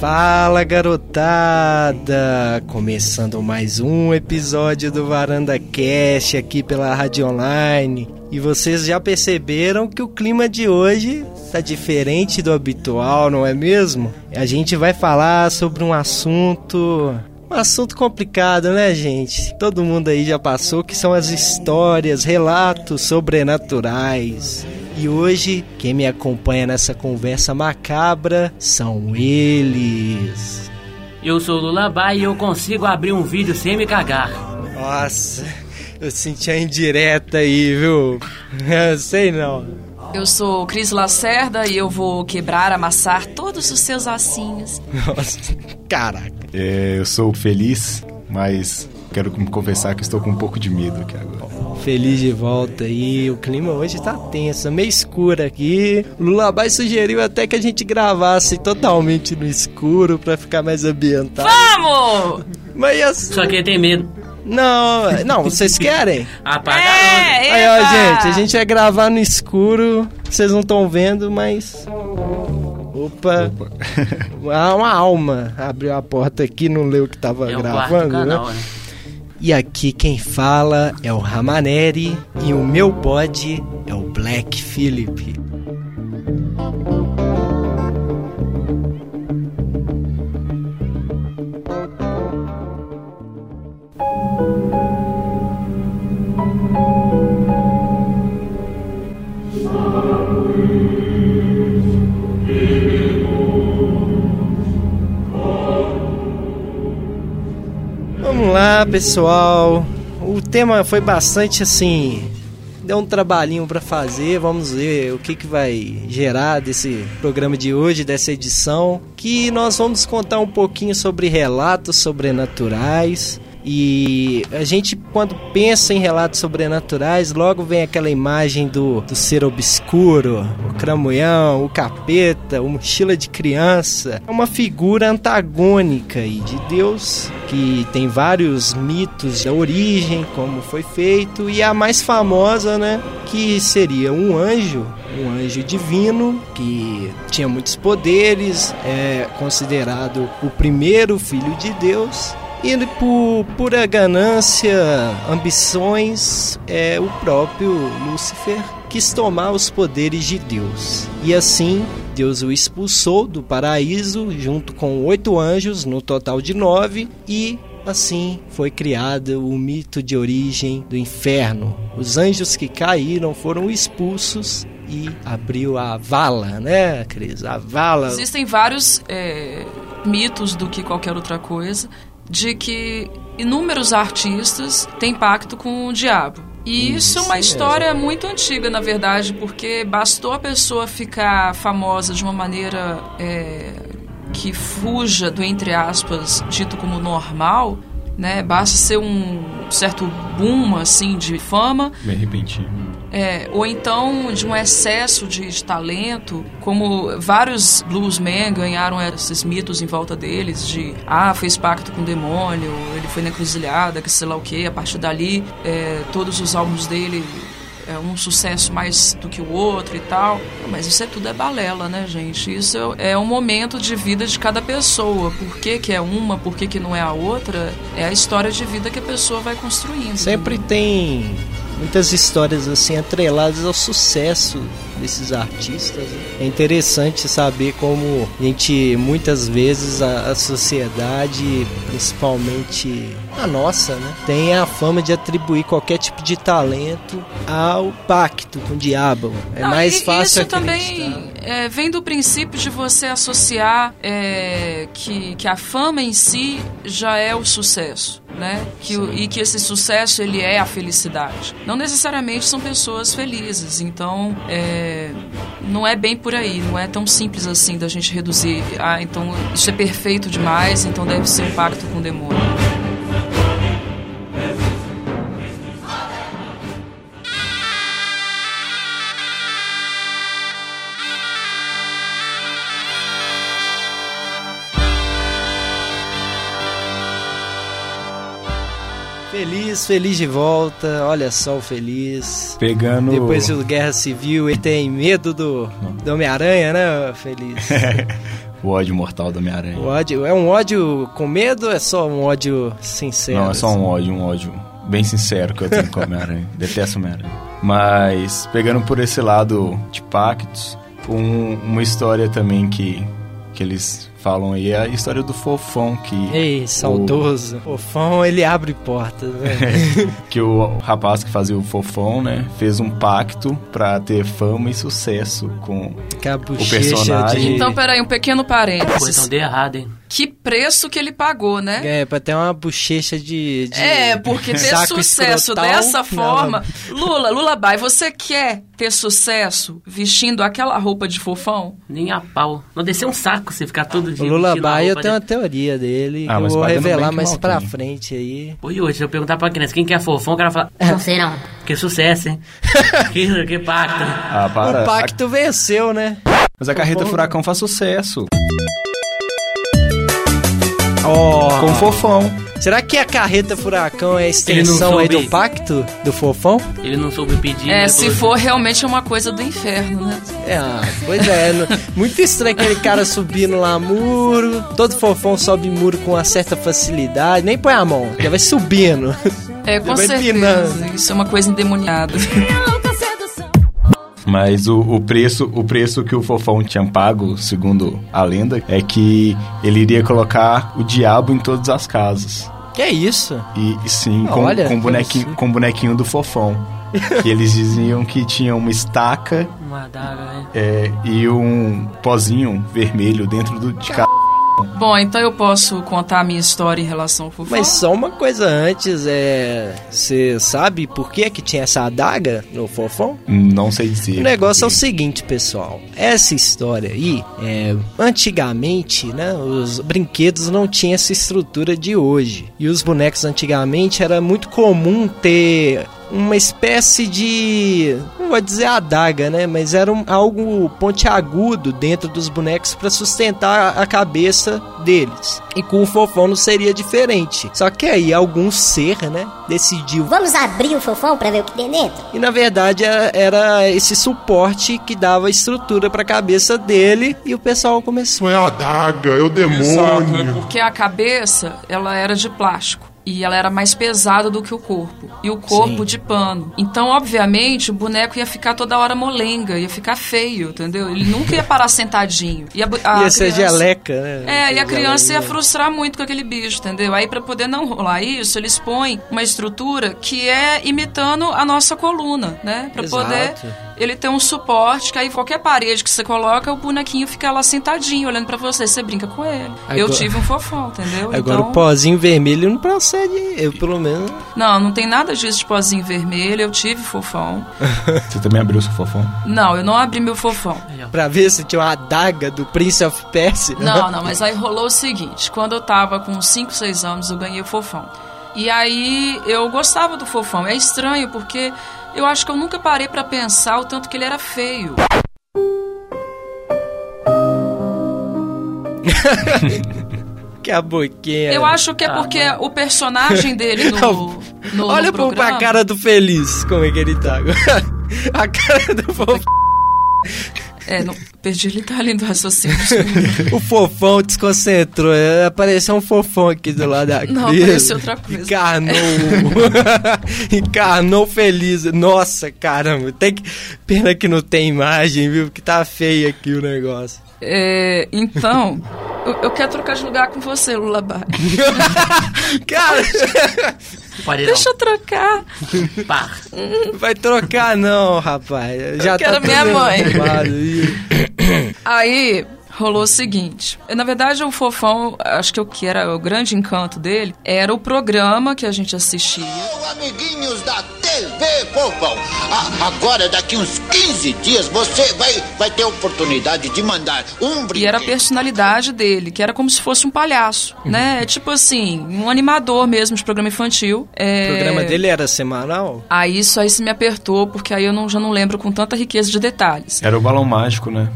Fala garotada! Começando mais um episódio do Varanda Cast aqui pela Rádio Online. E vocês já perceberam que o clima de hoje tá diferente do habitual, não é mesmo? A gente vai falar sobre um assunto um assunto complicado, né, gente? Todo mundo aí já passou que são as histórias, relatos sobrenaturais. E hoje, quem me acompanha nessa conversa macabra são eles. Eu sou o Lullaby e eu consigo abrir um vídeo sem me cagar. Nossa, eu senti a indireta aí, viu? Eu sei não. Eu sou Cris Lacerda e eu vou quebrar, amassar todos os seus ossinhos. Nossa, caraca. É, eu sou feliz, mas quero confessar que estou com um pouco de medo aqui agora. Feliz de volta aí. O clima hoje tá tenso, meio escuro aqui. O Lullaby sugeriu até que a gente gravasse totalmente no escuro pra ficar mais ambientado. Vamos! Mas assim, Só que tem medo. Não, não, vocês querem? Apaga a É, Aí, ó, gente, a gente vai gravar no escuro. Vocês não estão vendo, mas. Opa, há uma alma abriu a porta aqui, não leu o que tava É gravando, canal, né? né? E aqui quem fala é o Ramaneri e o meu bode é o Black Philip. Vamos lá, pessoal. O tema foi bastante assim. Deu um trabalhinho pra fazer. Vamos ver o que, que vai gerar desse programa de hoje, dessa edição. Que nós vamos contar um pouquinho sobre relatos sobrenaturais. E a gente, quando pensa em relatos sobrenaturais, logo vem aquela imagem do, do ser obscuro, o cramunhão, o capeta, o mochila de criança. É uma figura antagônica aí de Deus, que tem vários mitos da origem, como foi feito, e a mais famosa, né, que seria um anjo, um anjo divino, que tinha muitos poderes, é considerado o primeiro filho de Deus, e por pura ganância, ambições, é o próprio Lúcifer quis tomar os poderes de Deus. E assim, Deus o expulsou do paraíso junto com oito anjos, no total de nove, e assim foi criado o mito de origem do inferno. Os anjos que caíram foram expulsos e abriu a vala, né, Cris? A vala. Existem vários é, mitos do que qualquer outra coisa de que inúmeros artistas têm pacto com o diabo. E isso é uma Isso história muito antiga, na verdade, porque bastou a pessoa ficar famosa de uma maneira é, que fuja do, entre aspas, dito como normal, né? Basta ser um certo boom, assim, de fama, Bem repentino. É, ou então de um excesso de, talento, como vários bluesmen ganharam esses mitos em volta deles, de ah, fez pacto com o demônio, ele foi na encruzilhada, que sei lá o que, a partir dali é, todos os álbuns dele é um sucesso mais do que o outro e tal. Mas isso é tudo é balela, né, gente? Isso é um momento de vida de cada pessoa. Por que, que é uma, por que, que não é a outra? É a história de vida que a pessoa vai construindo. Sempre tem muitas histórias assim atreladas ao sucesso desses artistas. né? É interessante saber como a gente muitas vezes a, a sociedade, principalmente a nossa, né, tem a fama de atribuir qualquer tipo de talento ao pacto com o diabo. É Não, mais fácil Isso também é, vem do princípio de você associar é, que, que a fama em si já é o sucesso. Né? Que, e que esse sucesso ele é a felicidade. Não necessariamente são pessoas felizes, então é, não é bem por aí, não é tão simples assim da gente reduzir. Ah, então isso é perfeito demais, então deve ser um pacto com o demônio. Feliz, feliz de volta. Olha só o feliz. Pegando. Depois do Guerra Civil, ele tem medo do, do Homem-Aranha, né, Feliz? o ódio mortal do Homem-Aranha. O ódio, é um ódio com medo ou é só um ódio sincero? Não, é só assim? um ódio, um ódio bem sincero que eu tenho com o Homem-Aranha. Detesto o Homem-Aranha. Mas, pegando por esse lado de pactos, um- uma história também que, que eles falam aí é a história do Fofão, que... Ei, saudoso. Fofão, ele abre portas, né? que o rapaz que fazia o Fofão, né, fez um pacto pra ter fama e sucesso com... Bochecha personagem- de... Então, peraí, um pequeno Pô, então parênteses. deu errado, hein? Que preço que ele pagou, né? É, pra ter uma bochecha de... de É, porque ter saco sucesso escrotal, dessa não. forma. Lula, Lula Bai, você quer ter sucesso vestindo aquela roupa de fofão? Nem a pau. Não descer um saco você ficar todo O a Baia roupa tem uma teoria dele Ah, que eu mas vou revelar mais mal pra frente aí. Oi, hoje, se eu perguntar pra criança quem que é fofão, o cara fala, Não sei não. que sucesso, hein? que, que pacto. Ah, para. o pacto venceu, né? Mas a Carreta Furacão faz sucesso. Ó, Com o Fofão. será que a carreta furacão é a extensão aí do pacto do fofão? Ele não soube pedir. É, né, se for realmente é uma coisa do inferno, né? É, pois é, no- muito estranho aquele cara subindo lá muro, todo fofão sobe muro com uma certa facilidade, nem põe a mão, já vai subindo. É, com Já vai certeza. empinando. Isso é uma coisa endemoniada. Mas o, o preço o preço que o Fofão tinha pago, segundo a lenda, é que ele iria colocar o diabo em todas as casas. Que é isso? E, e sim, com, Olha, com, bonequinho, com bonequinho do Fofão. que eles diziam que tinha uma estaca Uma adaga, né? é, e um pozinho vermelho dentro do, de cada. Bom, então eu posso contar a minha história em relação ao fofão? Mas só uma coisa antes, é. Você sabe por que que tinha essa adaga no fofão? Não sei dizer. O negócio é o seguinte, pessoal. Essa história aí, é, antigamente, né, os brinquedos não tinham essa estrutura de hoje. E os bonecos antigamente era muito comum ter uma espécie de, não vou dizer adaga, né, mas era um- algo pontiagudo dentro dos bonecos para sustentar a cabeça deles. E com o fofão não seria diferente. Só que aí algum ser, né, decidiu Vamos abrir o fofão pra ver o que tem dentro? e na verdade era, era esse suporte que dava estrutura pra cabeça dele e o pessoal começou. Não é a adaga, é o demônio. Porque a cabeça, ela era de plástico. E ela era mais pesada do que o corpo. E o corpo Sim. de pano. Então, obviamente, o boneco ia ficar toda hora molenga, ia ficar feio, entendeu? Ele nunca ia parar sentadinho. E a, a Ia ser geleca, né? É, e a criança ia frustrar muito com aquele bicho, entendeu? Aí, pra poder não rolar isso, eles põem uma estrutura que é imitando a nossa coluna, né? Pra Exato. poder ele ter um suporte, que aí qualquer parede que você coloca, o bonequinho fica lá sentadinho, olhando pra você, você brinca com ele. Eu Agora- tive um fofão, entendeu? Agora então, o pozinho vermelho não procede, eu pelo menos. Não, não tem nada disso de pozinho vermelho, eu tive fofão. Você também abriu seu Fofão? Não, eu não abri meu fofão. Pra ver se tinha uma adaga do Prince of Persia. Não, não, mas aí rolou o seguinte: quando eu tava com 5, 6 anos, eu ganhei o fofão. E aí eu gostava do fofão. É estranho porque eu acho que eu nunca parei pra pensar o tanto que ele era feio. Que a boquinha. Eu acho que é porque o personagem dele no, no, Olha no pro, programa... pra cara do feliz, como é que ele tá. a cara do fofão. É, não, perdi ele tá lindo raciocínio. O fofão desconcentrou. é, Apareceu um fofão aqui do lado da Não, Cris. apareceu outra coisa. Encarnou. Encarnou feliz. Nossa, caramba. Tem que... Pena que não tem imagem, viu? Que tá feio aqui o negócio. É, então, eu, eu quero trocar de lugar com você, Lula Bai. Cara, Deixa eu trocar. não. Pá. vai trocar não, rapaz. Já quero tá minha tudo mãe. aí. Rolou o seguinte. Na verdade, o Fofão, acho que o que era o grande encanto dele era o programa que a gente assistia. Ô, amiguinhos da TV Fofão, a- agora daqui uns 15 dias você vai, vai ter a oportunidade de mandar um brinquedo. E era a personalidade dele, que era como se fosse um palhaço, Uhum. né? Tipo assim, um animador mesmo de programa infantil. É... O programa dele era semanal? Aí isso aí se me apertou, porque aí eu não, já não lembro com tanta riqueza de detalhes. Era o balão mágico, né?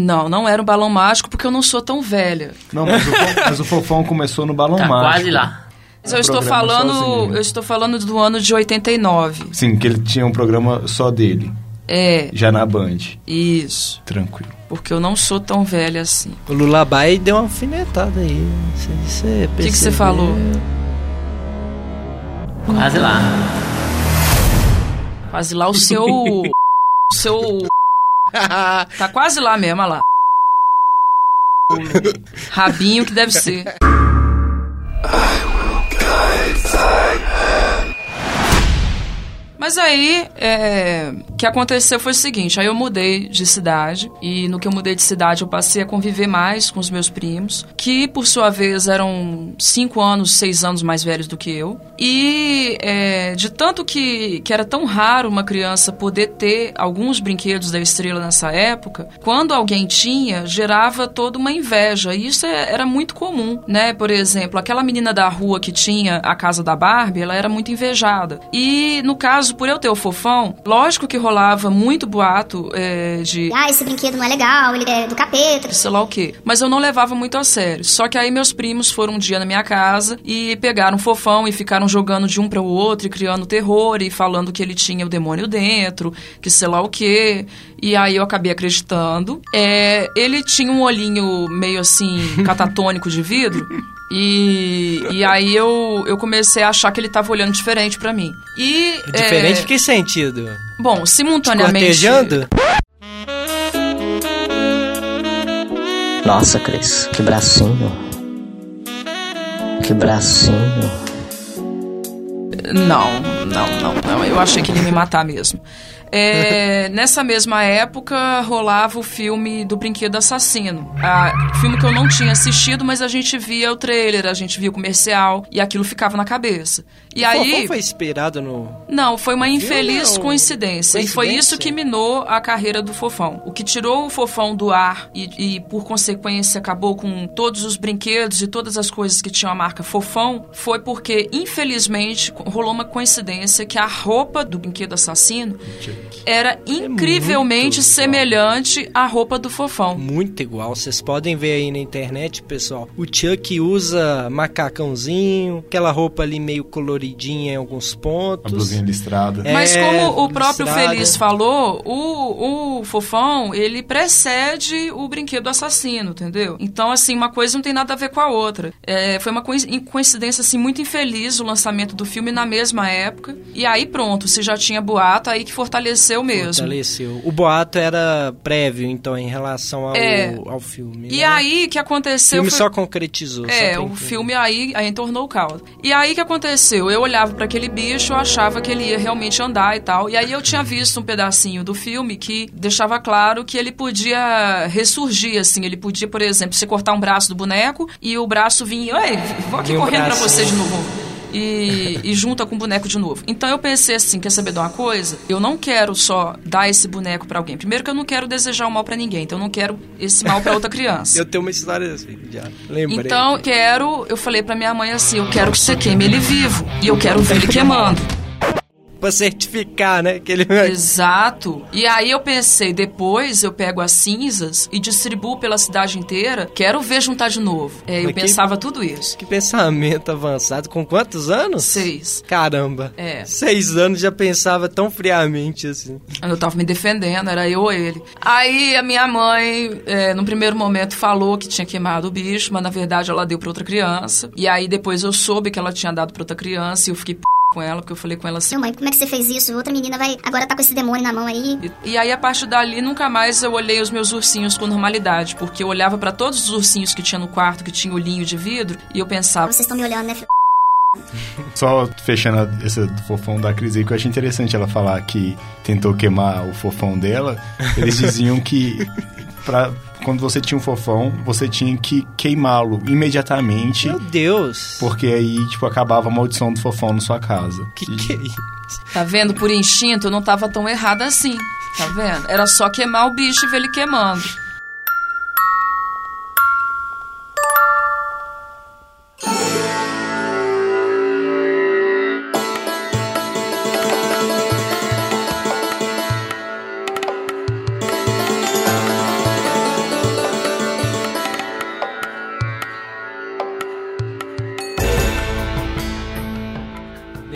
Não, não era um balão mágico, porque eu não sou tão velha. Não, mas o, mas o Fofão começou no balão Tá mágico. quase lá. Mas eu estou falando, sozinho. eu estou falando do ano de 89. Sim, que ele tinha um programa só dele, É, já na Band. isso. Tranquilo. Porque eu não sou tão velha assim. O Lulabai deu uma alfinetada aí. Você, você O que, que você falou? Quase lá. Quase lá o seu. o seu. Tá quase lá mesmo, olha lá. Rabinho que deve ser. Mas aí, é, o que aconteceu foi o seguinte, aí eu mudei de cidade, e no que eu mudei de cidade eu passei a conviver mais com os meus primos, que por sua vez eram cinco anos, seis anos mais velhos do que eu. E é, de tanto que, que era tão raro uma criança poder ter alguns brinquedos da estrela nessa época, quando alguém tinha, gerava toda uma inveja. E isso é- era muito comum, né? Por exemplo, aquela menina da rua que tinha a casa da Barbie, ela era muito invejada. E no caso, por eu ter o fofão, lógico que rolava muito boato é, de Ah, esse brinquedo não é legal, ele é do capeta. sei lá o quê. Mas eu não levava muito a sério. Só que aí meus primos foram um dia na minha casa e pegaram um fofão e ficaram jogando de um para o outro e criando terror e falando que ele tinha o demônio dentro, que sei lá o quê. E aí eu acabei acreditando. É, ele tinha um olhinho meio assim, catatônico de vidro. E, e aí eu, eu comecei a achar que ele tava olhando diferente pra mim. E. Diferente é, em que sentido? Bom, simultaneamente. Cortejando? Nossa, Cris, que bracinho. Que bracinho. Não, não, não, não. Eu achei que ele ia me matar mesmo. É, nessa mesma época rolava o filme do Brinquedo Assassino. Ah, filme que eu não tinha assistido, mas a gente via o trailer, a gente via o comercial e aquilo ficava na cabeça. E O aí. foi inspirado no... Não, foi uma infeliz ou- coincidência. E foi isso que minou a carreira do Fofão. O que tirou o Fofão do ar e, e, por consequência, acabou com todos os brinquedos e todas as coisas que tinham a marca Fofão foi porque, infelizmente, rolou uma coincidência que a roupa do brinquedo assassino era incrivelmente muito igual. semelhante à roupa do Fofão. Muito igual. Vocês podem ver aí na internet, pessoal. O Chuck usa macacãozinho, aquela roupa ali meio coloridinha em alguns A pontos. blusinha listrada. É, Mas como o próprio listrada. Feliz falou, o, o Fofão, ele precede o brinquedo assassino, entendeu? Então, assim, uma coisa não tem nada a ver com a outra. É, foi uma coinc- coincidência, assim, muito infeliz o lançamento do filme na mesma época. E aí, pronto, se já tinha boato, aí que fortaleceu mesmo. Fortaleceu. O boato era prévio, então, em relação ao, É. ao filme. E né? aí, o que o aconteceu filme foi... só concretizou. só É, pra o filme aí, aí entornou o caldo. E aí o que aconteceu? Eu olhava pra aquele bicho, eu achava que ele ia realmente andar e tal. E aí eu tinha visto um pedacinho do filme que deixava claro que ele podia ressurgir, assim. Ele podia, por exemplo, você cortar um braço do boneco e o braço vinha. Ei, vou aqui um correndo bracinho. você de novo. E, e junta com o boneco de novo. Então eu pensei assim, quer saber de uma coisa? Eu não quero só dar esse boneco pra alguém. Primeiro que eu não quero desejar o mal pra ninguém, então eu não quero esse mal pra outra criança. Eu tenho uma história assim, já. Lembrei. Então, quero, eu falei pra minha mãe assim, eu quero que você queime ele vivo e eu quero ver ele queimando. Pra certificar, né? Que ele... Exato. E aí eu pensei, depois eu pego as cinzas e distribuo pela cidade inteira. Quero ver juntar de novo. É, eu Mas que- pensava tudo isso. Que pensamento avançado. Com quantos anos? Seis. Caramba. É. Seis anos já pensava tão friamente assim. Eu tava me defendendo, era eu ou ele. Aí a minha mãe, é, no primeiro momento, falou que tinha queimado o bicho, mas na verdade ela deu pra outra criança. E aí depois eu soube que ela tinha dado pra outra criança e eu fiquei p... com ela, porque eu falei com ela assim. Meu mãe, como é que você fez isso? Outra menina vai agora tá com esse demônio na mão aí. E, e aí, a partir dali, nunca mais eu olhei os meus ursinhos com normalidade, porque eu olhava pra todos os ursinhos que tinha no quarto, que tinha olhinho de vidro, e eu pensava, Vocês estão me olhando, né? filho? Só fechando esse do fofão da Cris aí, que eu achei interessante ela falar que tentou queimar o fofão dela. Eles diziam que pra, quando você tinha um fofão, você tinha que queimá-lo imediatamente, Meu Deus. porque aí, tipo, acabava a maldição do fofão na sua casa. Que que é isso? tá vendo? Por instinto, eu não tava tão errada assim. Tá vendo? Era só queimar o bicho e ver ele queimando.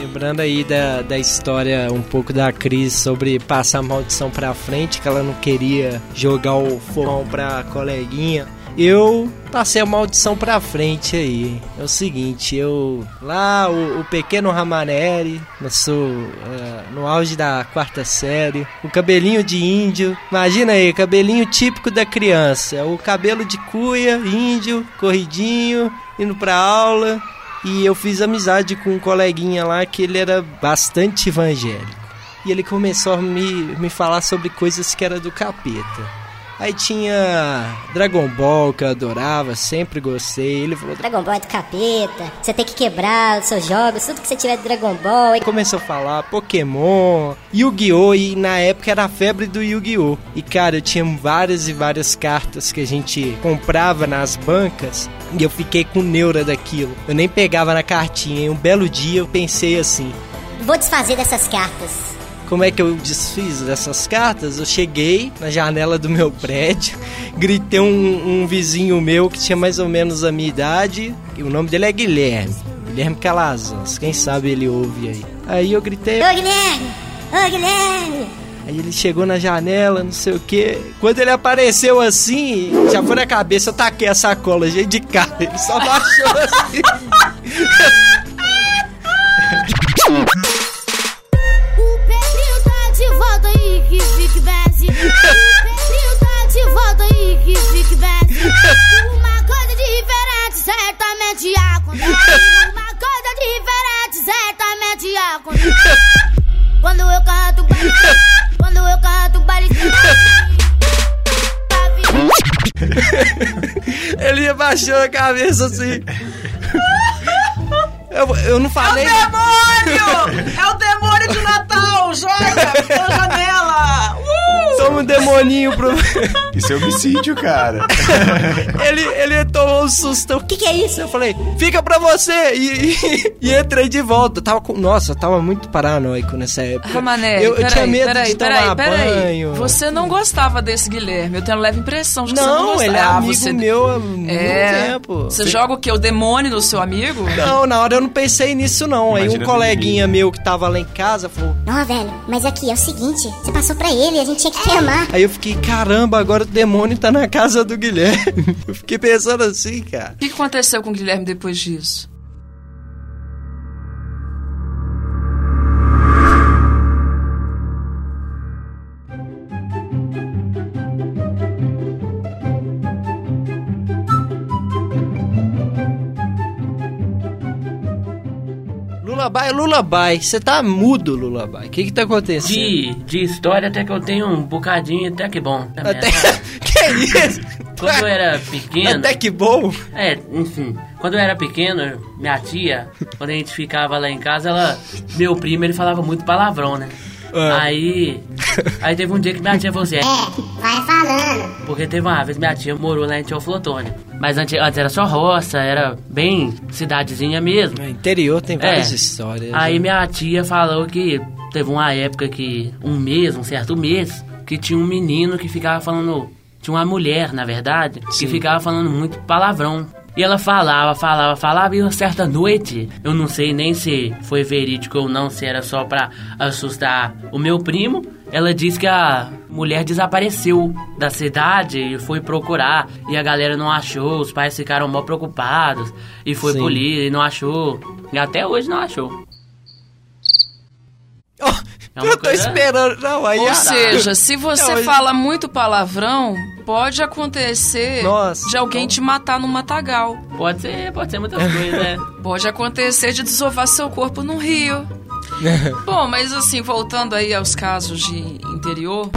Falando aí da, da história um pouco da Cris sobre passar a maldição pra frente, que ela não queria jogar o fogão pra coleguinha. Eu passei a maldição pra frente aí. É o seguinte, eu. Lá, o, o pequeno Ramaneri, no, sou, eh, no auge da quarta série, o cabelinho de índio. Imagina aí, cabelinho típico da criança. O cabelo de cuia, índio, corridinho, indo pra aula. E eu fiz amizade com um coleguinha lá que ele era bastante evangélico. E ele começou a me, me falar sobre coisas que era do capeta. Aí tinha Dragon Ball que eu adorava, sempre gostei. Ele falou, Dragon Ball é do capeta. Você tem que quebrar os seus jogos, tudo que você tiver de Dragon Ball. começou a falar Pokémon, Yu-Gi-Oh! E na época era a febre do Yu-Gi-Oh! E cara, eu tinha várias e várias cartas que a gente comprava nas bancas e eu fiquei com neura daquilo. Eu nem pegava na cartinha. E um belo dia eu pensei assim: Vou desfazer dessas cartas. Como é que eu desfiz dessas cartas? Eu cheguei na janela do meu prédio, gritei um, um vizinho meu que tinha mais ou menos a minha idade, e o nome dele é Guilherme. Guilherme Calazans, quem sabe ele ouve aí. Aí eu gritei, Ô Guilherme! Ô Guilherme! Aí ele chegou na janela, não sei o que. Quando ele apareceu assim, já foi na cabeça, eu taquei a sacola, gente de cara. Ele só baixou assim. certamente acontece. Uma coisa diferente, certamente acontece. Quando eu canto baile, quando eu canto baile, Ele abaixou a cabeça assim. Eu, eu não falei. Demônio! É o demônio de Natal! Joga pela janela! Uh! Toma um demoninho pro. Isso é homicídio, cara. ele, ele tomou um susto. O que, que é isso? Eu falei, fica pra você! E, e, e entrei de volta. Eu tava com. Nossa, eu tava muito paranoico nessa época. Ramané, eu, eu peraí, tinha medo peraí, de peraí, tomar peraí. banho. Você não gostava desse Guilherme. Eu tenho a leve impressão de que você não Não, gostava. ele é Ah, amigo você... meu há muito É. tempo. Você joga o quê? O demônio no seu amigo? Não, na hora eu não pensei nisso, não. Aí Imagina um coleguinha meu que tava lá em casa falou. Não, velho, mas aqui é o seguinte: você passou pra ele, a gente tinha que queimar. Aí eu fiquei, caramba, agora o demônio tá na casa do Guilherme. Eu fiquei pensando assim, cara. O que que aconteceu com o Guilherme depois disso? Lulabai, Lulabai, você tá mudo, Lulabai. O que que tá acontecendo? De, de história até que eu tenho um bocadinho até que bom. Até... que isso? Quando eu era pequeno... Até que bom. É, enfim. Quando eu era pequeno, minha tia, quando a gente ficava lá em casa, ela... Meu primo, ele falava muito palavrão, né? Ah. Aí... Aí teve um dia que minha tia falou assim... "É, vai falando. Porque teve uma vez minha tia morou lá em Teoflotone. Mas antes, antes era só roça, era bem cidadezinha mesmo. No interior tem várias É. histórias. Aí né? minha tia falou que teve uma época que, um mês, um certo mês, que tinha um menino que ficava falando. Tinha uma mulher, na verdade, Sim. que ficava falando muito palavrão. E ela falava, falava, falava, e uma certa noite, eu não sei nem se foi verídico ou não, se era só pra assustar o meu primo. Ela disse que a mulher desapareceu da cidade e foi procurar. E a galera não achou, os pais ficaram mal preocupados. E foi Sim. polícia e não achou. E até hoje não achou. Oh, É eu tô coisa- esperando. Não, aí Ou ah, seja, se você Não, fala muito palavrão, pode acontecer Nossa, de alguém te matar no matagal. Pode ser, pode ser muitas coisas, né? Pode acontecer de desovar seu corpo num rio. Bom, mas assim, voltando aí aos casos de interior,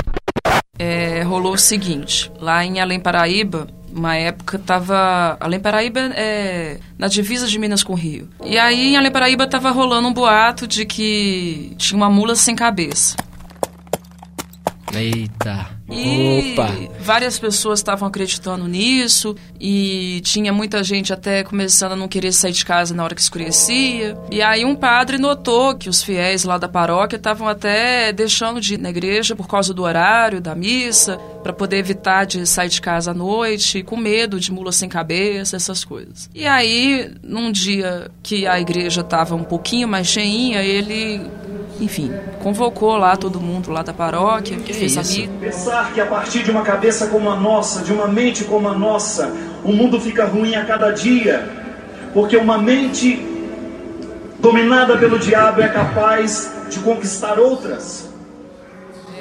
é, rolou o seguinte: lá em Além Paraíba, uma época tava. Além Paraíba é na divisa de Minas com o Rio. E aí em Além Paraíba tava rolando um boato de que tinha uma mula sem cabeça. Eita. E Opa. várias pessoas estavam acreditando nisso e tinha muita gente até começando a não querer sair de casa na hora que escurecia. E aí um padre notou que os fiéis lá da paróquia estavam até deixando de ir na igreja por causa do horário da missa, para poder evitar de sair de casa à noite, com medo de mula sem cabeça, essas coisas. E aí, num dia que a igreja estava um pouquinho mais cheinha, ele enfim, convocou lá todo mundo lá da paróquia, que fez a missa. Pensar que a partir de uma cabeça como a nossa, de uma mente como a nossa, o mundo fica ruim a cada dia, porque uma mente dominada pelo diabo é capaz de conquistar outras.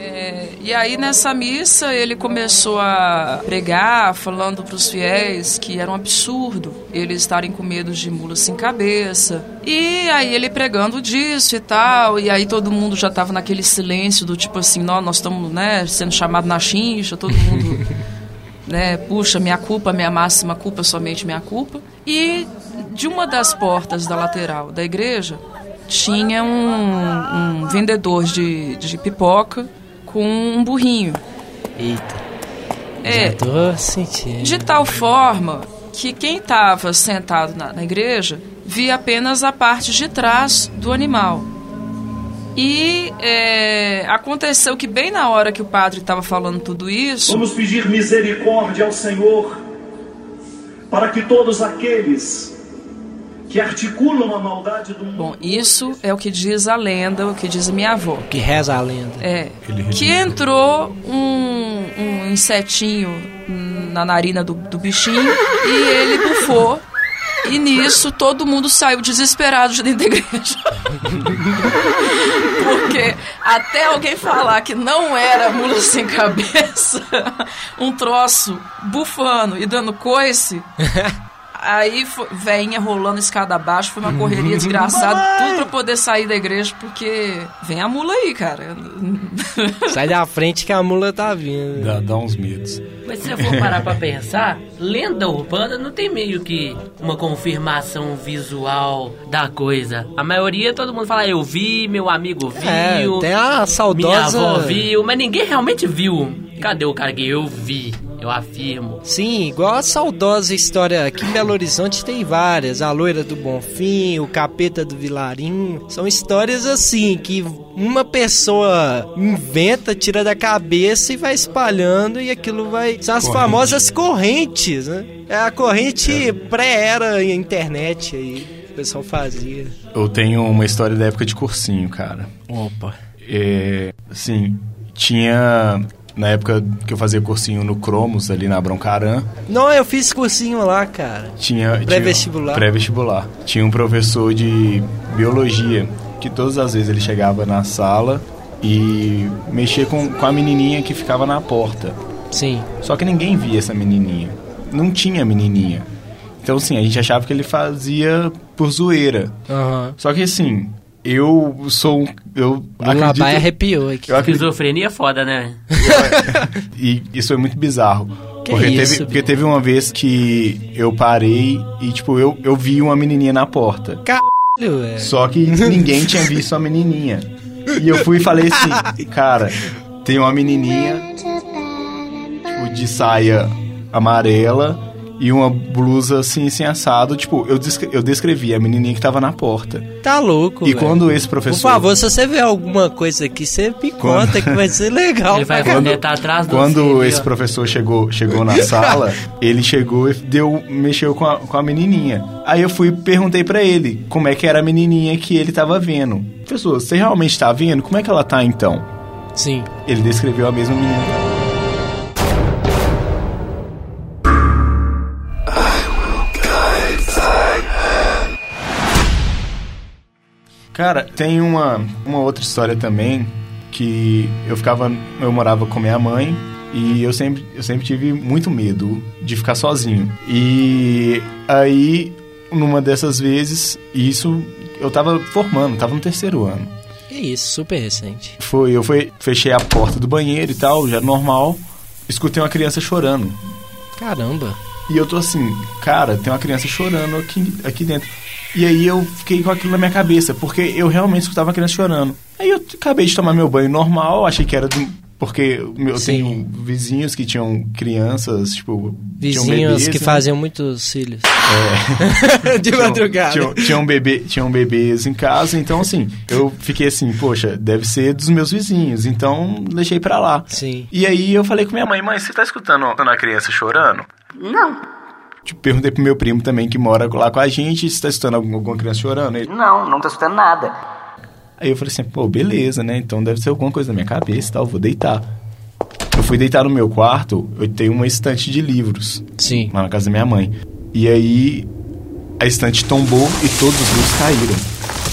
É, e aí nessa missa ele começou a pregar, falando para os fiéis que era um absurdo eles estarem com medo de mula sem cabeça. E aí ele pregando disso e tal, e aí todo mundo já estava naquele silêncio do tipo assim, nós, estamos né, sendo chamados na chincha, todo mundo né, puxa, minha culpa, minha máxima culpa, somente minha culpa. E de uma das portas da lateral da igreja tinha um, um vendedor de, de pipoca com um burrinho. Eita. É, Já tô sentindo. de tal forma que quem estava sentado na, na igreja via apenas a parte de trás do animal. E é, aconteceu que bem na hora que o padre estava falando tudo isso, Vamos pedir misericórdia ao Senhor para que todos aqueles que articulam a maldade do mundo. bom, isso é o que diz a lenda, o que diz a minha avó. Que reza a lenda. É, que entrou um, um insetinho na narina do, do bichinho e ele bufou. E nisso todo mundo saiu desesperado de dentro da igreja. Porque até alguém falar que não era mula sem cabeça, um troço bufando e dando coice. Aí foi, veinha rolando escada abaixo, foi uma correria desgraçada, tudo pra poder sair da igreja, porque vem a mula aí, cara. Sai da frente que a mula tá vindo. Dá, dá uns medos. Mas se você for parar pra pensar, lenda urbana não tem meio que uma confirmação visual da coisa. A maioria todo mundo fala, eu vi, meu amigo É, viu, tem a saudosa- minha avó viu, mas ninguém realmente viu. Cadê o cara que eu vi? Eu afirmo. Sim, igual a saudosa história aqui em Belo Horizonte tem várias. A loira do Bonfim, o capeta do Vilarinho. São histórias assim que uma pessoa inventa, tira da cabeça e vai espalhando e aquilo vai. São as Corrente. famosas correntes, né? É a corrente pré-era internet aí. que O pessoal fazia. Eu tenho uma história da época de cursinho, cara. Opa. É, assim, tinha... Na época que eu fazia cursinho no Cromos, ali na Broncaran, Não, eu fiz cursinho lá, cara. tinha... Pré-vestibular. Pré-vestibular. Tinha um professor de biologia que todas as vezes ele chegava na sala e mexia com, com a menininha que ficava na porta. Sim. Só que ninguém via essa menininha. Não tinha menininha. Então, assim, a gente achava que ele fazia por zoeira. Aham. Só que, assim, eu sou um... Eu O Labai arrepiou aqui. eu acredito, Esquizofrenia é foda, né? e isso é muito bizarro. Que porque, isso, teve, porque teve uma vez que eu parei e, tipo, eu, eu vi uma menininha na porta. Caralho, velho. Só que ninguém tinha visto a menininha. E eu fui e falei assim, cara, tem uma menininha tipo, de saia amarela e uma blusa assim, sem assado. Tipo, eu, descre- eu descrevi a menininha que tava na porta. Tá louco, E velho. quando esse Por professor... favor, se você ver alguma coisa aqui, você me conta que vai ser legal. Ele vai poder estar atrás do Quando você, esse ó. professor chegou, chegou na sala, ele chegou e deu, mexeu com a, com a menininha. Aí eu fui e perguntei pra ele como é que era a menininha que ele tava vendo. Professor, você realmente tá vendo? Como é que ela tá então? Sim. Ele descreveu a mesma menina. Cara, tem uma, uma outra história também que eu ficava, eu morava com minha mãe e eu sempre, eu sempre tive muito medo de ficar sozinho. E aí, numa dessas vezes, isso eu tava formando, tava no terceiro ano. Que isso, super recente. Foi, eu fui, fechei a porta do banheiro e tal, já normal. Escutei uma criança chorando. Caramba. E eu tô assim, cara, tem uma criança chorando aqui, aqui dentro. E aí eu fiquei com aquilo na minha cabeça, porque eu realmente escutava uma criança chorando. Aí eu acabei de tomar meu banho normal, achei que era do, Porque eu Sim. tenho vizinhos que tinham crianças, tipo. tinham Vizinhos bebês, que né? faziam muitos cílios. É. De Tinham- madrugada. Tinham, tinham, bebê, tinham bebês em casa, então assim, eu fiquei assim, poxa, deve ser dos meus vizinhos, então deixei pra lá. Sim. E aí eu falei com minha mãe, mãe, você tá escutando a criança chorando? Não, Tipo, perguntei pro meu primo também que mora lá com a gente se tá escutando alguma, alguma criança chorando. Ele- não, não tô escutando nada. Aí eu falei assim, pô, beleza, né? Então deve ser alguma coisa na minha cabeça e tal, vou deitar. Eu fui deitar no meu quarto, eu tenho uma estante de livros. Sim. Lá na casa da minha mãe. E aí a estante tombou e todos os livros caíram.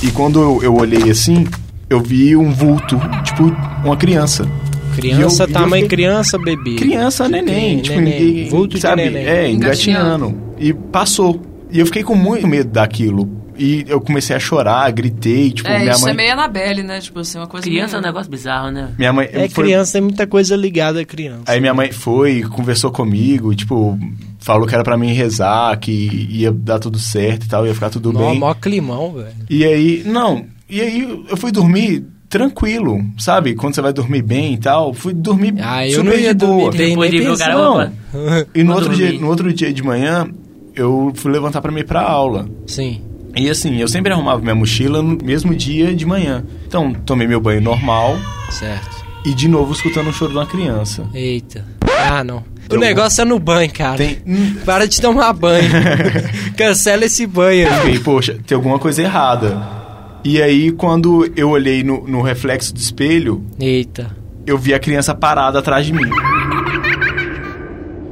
E quando eu, eu olhei assim, eu vi um vulto, tipo, uma criança. Criança, E eu- e eu tamanho fiquei- criança, bebê. Criança, neném, Neném, tipo, neném. de sabe? neném. É, Engatinhando. E passou. E eu fiquei com muito medo daquilo. E eu comecei a chorar, gritei, tipo, é, minha isso mãe... é meio Anabelle, né? Tipo assim, uma coisa Criança é um meio... negócio bizarro, né? Minha mãe É foi- criança, tem muita coisa ligada a criança. Aí minha mãe foi, conversou comigo, tipo, falou que era pra mim rezar, que ia dar tudo certo e tal, ia ficar tudo Mó, bem. mó climão, velho. E aí, não, e aí eu fui dormir tranquilo, sabe? Quando você vai dormir bem e tal, fui dormir Ah, eu super não ia de boa. dormir bem Depois de ver o cara, pensando. opa. E no outro, dia, no outro dia de manhã, eu fui levantar pra mim ir pra aula. Sim. E assim, eu sempre arrumava minha mochila no mesmo dia de manhã. Então, tomei meu banho normal Certo. e de novo escutando o choro de uma criança. Eita. Ah, não. O negócio é no banho, cara. Tem, Para de tomar banho. Cancela esse banho aí. poxa, tem alguma coisa errada. E aí, quando eu olhei no, no reflexo do espelho, Eita. eu vi a criança parada atrás de mim.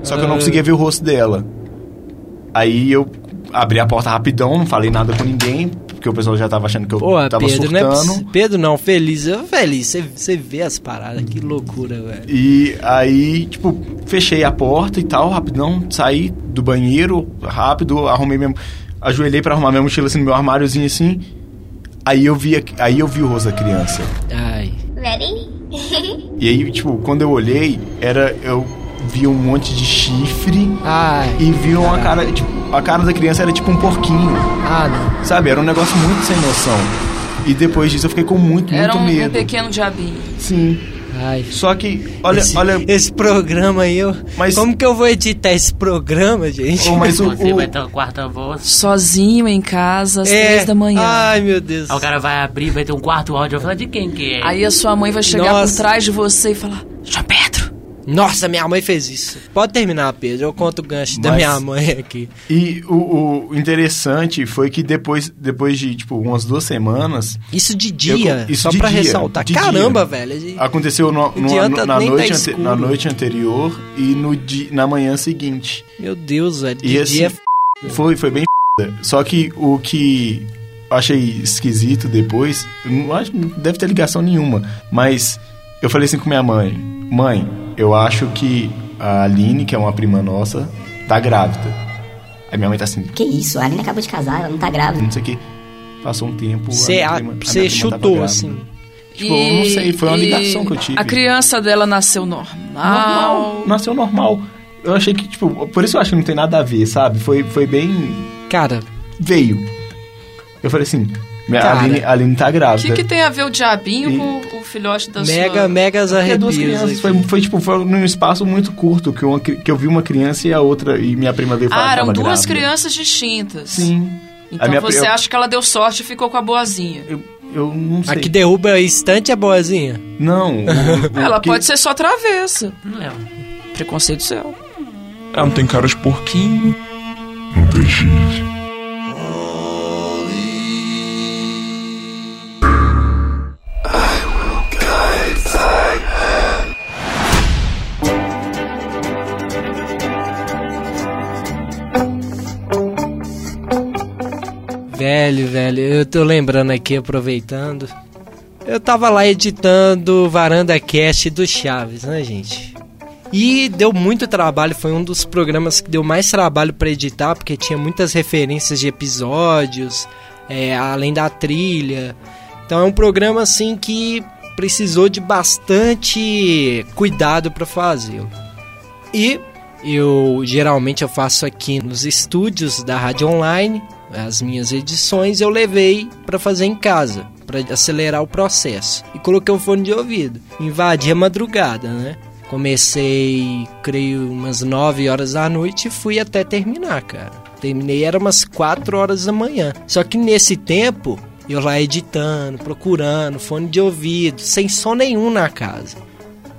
Só que eu não Ah. conseguia ver o rosto dela. Aí eu abri a porta rapidão, não falei nada com ninguém, porque o pessoal já tava achando que eu Pô, tava Pedro, não é surtando. Pedro não, feliz. Eu feliz. Você- Você vê as paradas, que loucura, velho. E aí, tipo, fechei a porta e tal, rapidão, saí do banheiro, rápido, arrumei mesmo. Ajoelhei pra arrumar minha mochila assim no meu armáriozinho assim. Aí eu vi, a- aí eu vi o rosto da criança. Ai. Ready? E aí, tipo, quando eu olhei, era. Eu vi um monte de chifre Ai. e vi uma cara. Tipo, a cara da criança era tipo um porquinho. Ah, não. Sabe? Era um negócio muito sem noção. E depois disso eu fiquei com muito, Era muito um, um medo. pequeno diabinho. Sim. Ai. Só que, olha, esse, olha. Esse programa aí, eu. Mas- Como que eu vou editar esse programa, gente? Ô, mas o, Você o- vai ter uma quarta voz. Sozinho em casa, às É. três da manhã. Ai, meu Deus. Aí o cara vai abrir, vai ter um quarto áudio. Vai falar de quem que é? Aí a sua mãe vai chegar Nossa. por trás de você e falar: João Pedro, Nossa, minha mãe fez isso. Pode terminar, Pedro. Eu conto o gancho da Mas- minha mãe aqui. E o, o interessante foi que depois, depois de, tipo, umas duas semanas, Isso de dia, Eu- isso só de pra dia, ressaltar. de Caramba, dia. velho. aconteceu no, no- adianta na, tá noite ante- escuro. na noite anterior e no di, na manhã seguinte. Meu Deus, velho. E assim, dia é f... Foi, foi bem f***. Só que o que achei esquisito depois, não acho não deve ter ligação nenhuma, mas eu falei assim com minha mãe: Mãe, eu acho que a Aline, que é uma prima nossa, tá grávida. Aí minha mãe tá assim, Que isso? A Aline acabou de casar, ela não tá grávida. não sei o que. Passou um tempo. a Você chutou, assim. Tipo, eu não sei, foi uma E- ligação que eu tive. A criança dela nasceu normal. Normal, nasceu normal. Eu achei que, tipo, por isso eu acho que não tem nada a ver, sabe? Foi, foi bem. Cara, Veio. Eu falei assim, minha, a, Cara. Aline, a Aline tá O grávida. que, que tem a ver o diabinho E- com o filhote da mega, sua... megas Porque duas arrepios. crianças. Foi, foi, tipo, foi num espaço muito curto que, uma, que eu vi uma criança e a outra, e minha prima veio falar Ah, eram duas grávida. crianças distintas. Sim. Então A minha você eu- acha que ela deu sorte e ficou com a boazinha. Eu, eu não sei. A que derruba a estante é boazinha. Não. o- o Ela que- pode ser só travessa. Não é. Preconceito seu. Ela não tem cara de porquinho. Não tem chifre. Velho, velho, eu tô lembrando aqui, aproveitando. Eu tava lá editando Varanda Cast do Chaves, né, gente? E deu muito trabalho, foi um dos programas que deu mais trabalho pra editar, porque tinha muitas referências de episódios, é, além da trilha. Então é um programa assim que precisou de bastante cuidado pra fazê-lo. E eu geralmente eu faço aqui nos estúdios da Rádio Online, as minhas edições eu levei para fazer em casa, pra acelerar o processo. E coloquei o fone de ouvido. Invadi a madrugada, né? Comecei, creio, umas 9 horas da noite e fui até terminar, cara. Terminei, era umas 4 horas da manhã. Só que nesse tempo, eu lá editando, procurando, fone de ouvido, sem som nenhum na casa.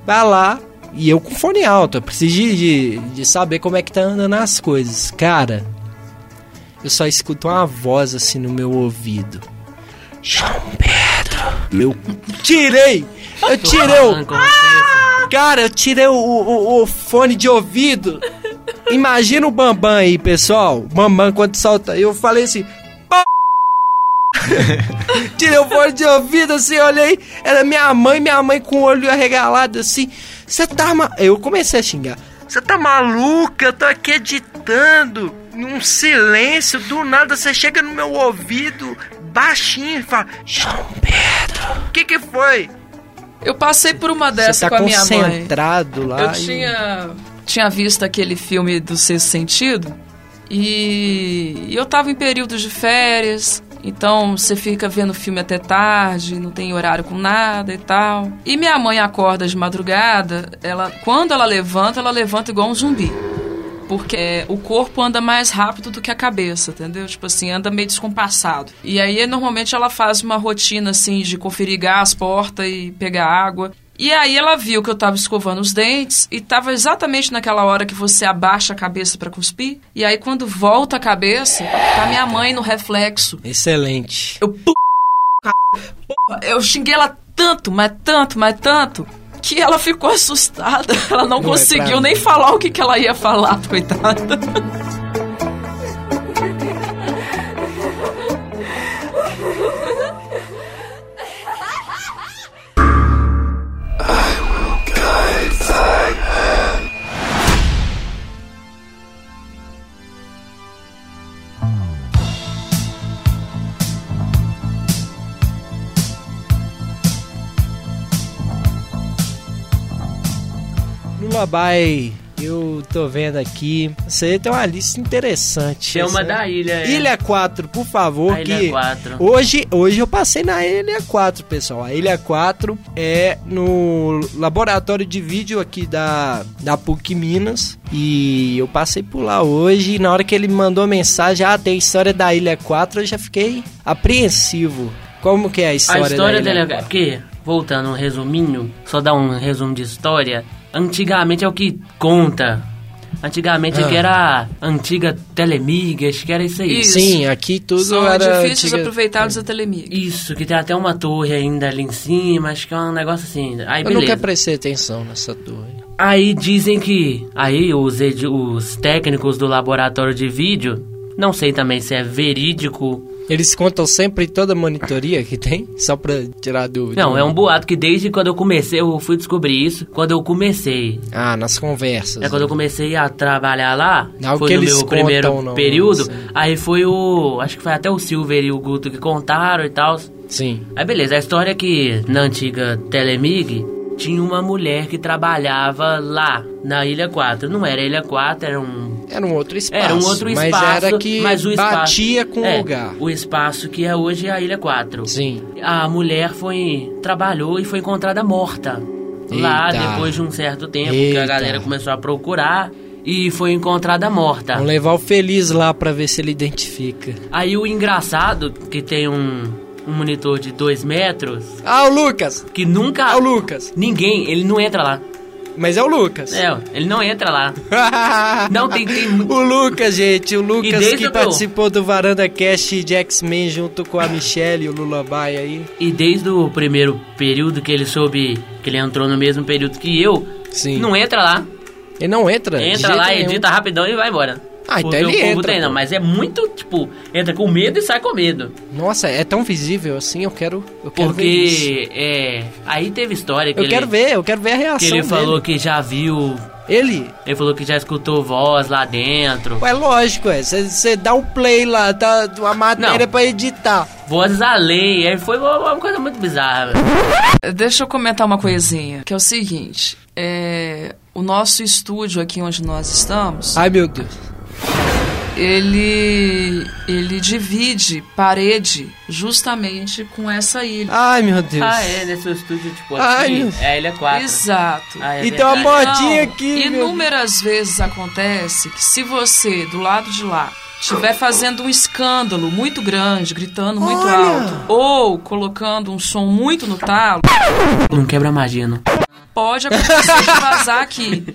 Vai lá, e eu com fone alto, eu preciso de, de, de saber como é que tá andando as coisas. Cara, eu só escuto uma voz assim no meu ouvido. João Pedro. Eu tirei! Eu tirei o. Cara, eu tirei o, o, o fone de ouvido. Imagina o Bambam aí, pessoal. Bambam quando solta. Eu falei assim. Tirei o fone de ouvido assim, olhei. Era minha mãe, minha mãe com o olho arregalado assim. Você tá ma... Eu comecei a xingar. Você tá maluca? Eu tô aqui editando. Num silêncio, do nada você chega no meu ouvido baixinho e fala: João Pedro, o que que foi? Eu passei por uma dessa tá com a minha mãe. concentrado lá. Eu e- tinha, tinha visto aquele filme do Sexto Sentido e eu tava em períodos de férias, então você fica vendo filme até tarde, não tem horário com nada e tal. E minha mãe acorda de madrugada, ela quando ela levanta, ela levanta igual um zumbi. Porque é, o corpo anda mais rápido do que a cabeça, entendeu? Tipo assim, anda meio descompassado. E aí, normalmente, ela faz uma rotina, assim, de conferir gás, porta e pegar água. E aí ela viu que eu tava escovando os dentes e tava exatamente naquela hora que você abaixa a cabeça pra cuspir. E aí quando volta a cabeça, tá minha mãe no reflexo. Excelente. Eu eu xinguei ela tanto, mas tanto, mas tanto que ela ficou assustada. Ela não, Não é conseguiu pra nem falar o que, que ela ia falar, coitada. Lullaby, eu tô vendo aqui. Você tem uma lista interessante. Tem uma da ilha. é. Ilha 4, por favor. A Ilha que 4. Hoje, hoje eu passei na Ilha 4, pessoal. A Ilha 4 é no laboratório de vídeo aqui da, da PUC Minas. E eu passei por lá hoje. E na hora que ele me mandou a mensagem, ah, tem a história da Ilha 4, eu já fiquei apreensivo. Como que é a A história, história da Ilha dele é porque, voltando um resuminho, só dar um resumo de história. Antigamente é o que conta. Antigamente Ah. que era a antiga Telemig, acho que era isso aí. Isso. Sim, aqui tudo São era edifícios antiga- aproveitados da Telemig. Isso, que tem até uma torre ainda ali em cima, acho que é um negócio assim. Aí Eu beleza. nunca prestei atenção nessa torre. Aí dizem que. Aí os, os técnicos do laboratório de vídeo, não sei também se é verídico. Eles contam sempre toda a monitoria que tem? Só pra tirar dúvida. Não, é um boato que desde quando eu comecei, eu fui descobrir isso. Quando eu comecei. Ah, nas conversas. É quando eu comecei a trabalhar lá, Não, foi que no eles meu primeiro contam, não, período. sim. Aí foi o. Acho que foi até o Silver e o Guto que contaram e tal. Sim. Aí beleza, a história é que na antiga Telemig tinha uma mulher que trabalhava lá, na Ilha 4. Não era Ilha 4, era um. Era um outro espaço. Era um outro mas espaço. era que mas o espaço, batia com é, o lugar. O espaço que é hoje a Ilha 4. Sim. A mulher foi. trabalhou e foi encontrada morta. Lá, Eita. depois de um certo tempo, que a Eita. galera começou a procurar. E foi encontrada morta. Vamos levar o Feliz lá pra ver se ele identifica. Aí o engraçado, que tem um, um monitor de 2 metros, Ah, o Lucas! que nunca. É o Lucas! Ninguém, ele não entra lá. Mas é o Lucas. É, ele não entra lá. Não, tem, tem O Lucas, gente, o Lucas que o- participou do Varanda Cast de X-Men junto com a Michelle e o Lullaby aí. E desde o primeiro período que ele soube que ele entrou no mesmo período que eu, Sim. não entra lá. Ele não entra? Entra lá, nenhum. edita rapidão e vai embora. Ah, então ele entra, pô. mas é muito, tipo, entra com medo e sai com medo. Nossa, é tão visível assim, eu quero, eu quero ver isso. Porque, é. Aí teve história que Eu ele. quero ver, eu quero ver a reação Que ele dele. falou que já viu. Ele? Ele falou que já escutou voz lá dentro. É lógico, é. Você dá o play lá, tá uma matéria Não. pra editar. Vozes além. Aí foi uma, uma coisa muito bizarra. Deixa eu comentar uma coisinha, que é o seguinte, é, o nosso estúdio aqui onde nós estamos, Ai, meu Deus. Ele ele divide parede justamente com essa ilha. Ai, meu Deus. Ah, é, nesse estúdio, tipo, Ai, aqui, meu- é a Ilha 4. Exato. Ah, é E tem uma verdade. portinha Não, aqui, meu Inúmeras vezes acontece que se você, do lado de lá, estiver fazendo um escândalo muito grande, gritando muito Olha! alto, ou colocando um som muito no talo, Não quebra a magia, não. pode acontecer de vazar aqui.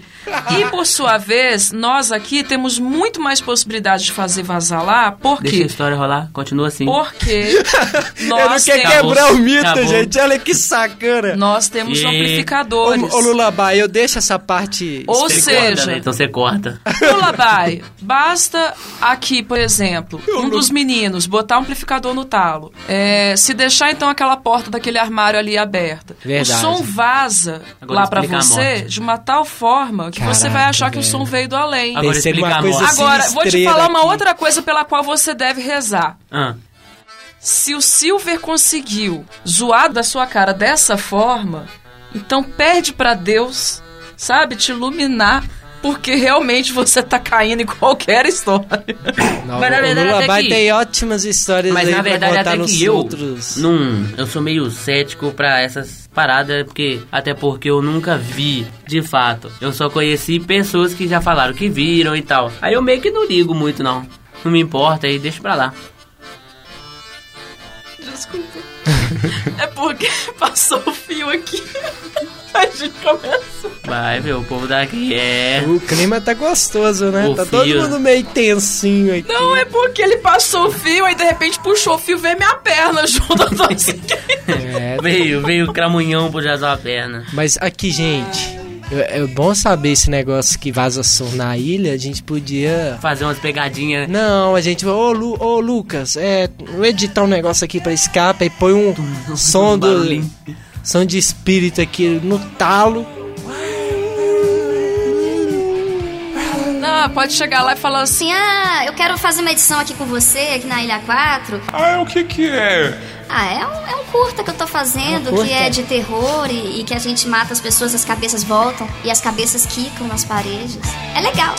E por sua vez, nós aqui temos muito mais possibilidade de fazer vazar lá, por Deixa a história rolar, continua assim. Porque Ele não nós quer temos, quebrar o mito, Acabou. gente. Olha que sacana. nós temos E- Ô, amplificadores. ô Lulabai, eu deixo essa parte. Ou Você seja, corta, né? Então você corta. Lullaby, basta aqui, por exemplo, um dos meninos botar um amplificador no talo. É, se deixar então aquela porta daquele armário ali aberta. Verdade. O som vaza Agora lá pra explica a você de uma tal forma que você vai Caraca, achar que o som veio do além. Agora Agora, vou te falar uma aqui. outra coisa pela qual você deve rezar. Ah, Se o Silver conseguiu zoar da sua cara dessa forma, então pede pra Deus, sabe, te iluminar, porque realmente você tá caindo em qualquer história. Não, Mas na o verdade, Lulabai até que- tem ótimas histórias mas aí na pra verdade contar até nos que eu outros. não, eu sou meio cético pra essas paradas, porque até porque eu nunca vi, de fato. Eu só conheci pessoas que já falaram que viram e tal. Aí eu meio que não ligo muito não. Não me importa aí, deixa pra lá. Desculpa. é porque passou o fio aqui. A gente começa. Vai, ver, o povo daqui é O clima tá gostoso, né? O tá todo fio. mundo meio tensinho aqui. Não, é porque ele passou o fio, aí de repente puxou o fio, veio minha perna junto. Assim. É, veio, veio o cramunhão pro já a perna. Mas aqui, gente, é, é bom saber esse negócio que vaza som na ilha. A gente podia. Fazer umas pegadinhas. Não, a gente. Ô, Lu, ô Lucas, é. Vou editar um negócio aqui pra escape e põe um som do. Som de espírito aqui no talo. Não, pode chegar lá e falar assim. Assim, ah, eu quero fazer uma edição aqui com você, aqui na Ilha 4. Ah, o que que é? Ah, é um, é um curta que eu tô fazendo, que é de terror e, e que a gente mata as pessoas, as cabeças voltam e as cabeças quicam nas paredes. É legal.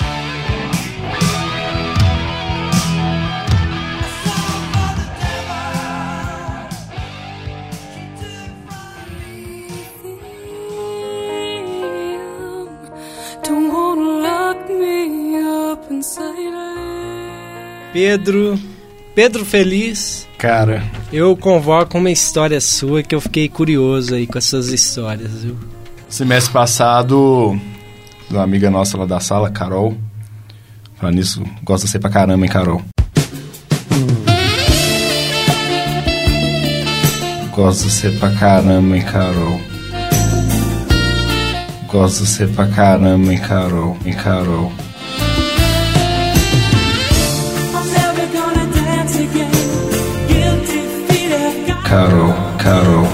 Pedro. Pedro Feliz. Cara, Eu convoco uma história sua que eu fiquei curioso aí com as suas histórias, viu? semestre passado, uma amiga nossa lá da sala, Carol. Falando nisso, gosta de ser pra caramba, hein, Carol? Gosto de ser pra caramba, hein, Carol? Gosto de ser pra caramba, hein, Carol? Hein, Carol? Carol, Carol.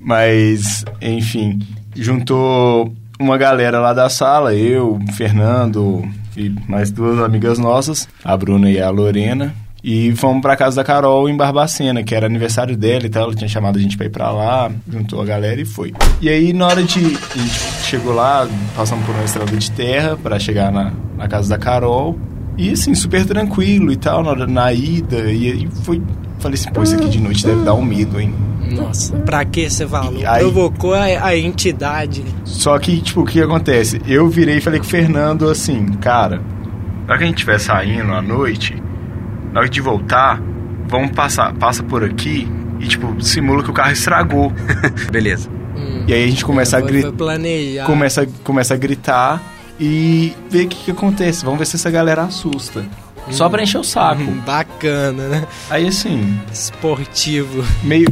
Mas, enfim, juntou uma galera lá da sala, eu, Fernando e mais duas amigas nossas, a Bruna e a Lorena. E fomos pra casa da Carol em Barbacena, que era aniversário dela e tal. Ela tinha chamado a gente pra ir pra lá, juntou a galera e foi. E aí, na hora de. A gente chegou lá, passamos por uma estrada de terra pra chegar na, na casa da Carol. E assim, super tranquilo e tal, na, hora- na ida. E aí foi. Falei assim, pô, isso aqui de noite deve dar um medo, hein? Nossa, pra que você falou? Aí- Provocou a, a entidade. Só que, tipo, o que acontece? Eu virei e falei com o Fernando assim, cara, na hora que a gente estiver saindo à noite, na hora de voltar, vamos passar, passa por aqui e, tipo, simula que o carro estragou. Beleza. E aí a gente começa a Foi- gritar. Começa, começa a gritar e ver o que, que acontece. Vamos ver se essa galera assusta. Só pra encher o saco. Hum, Bacana, né? Aí assim, Esportivo. meio.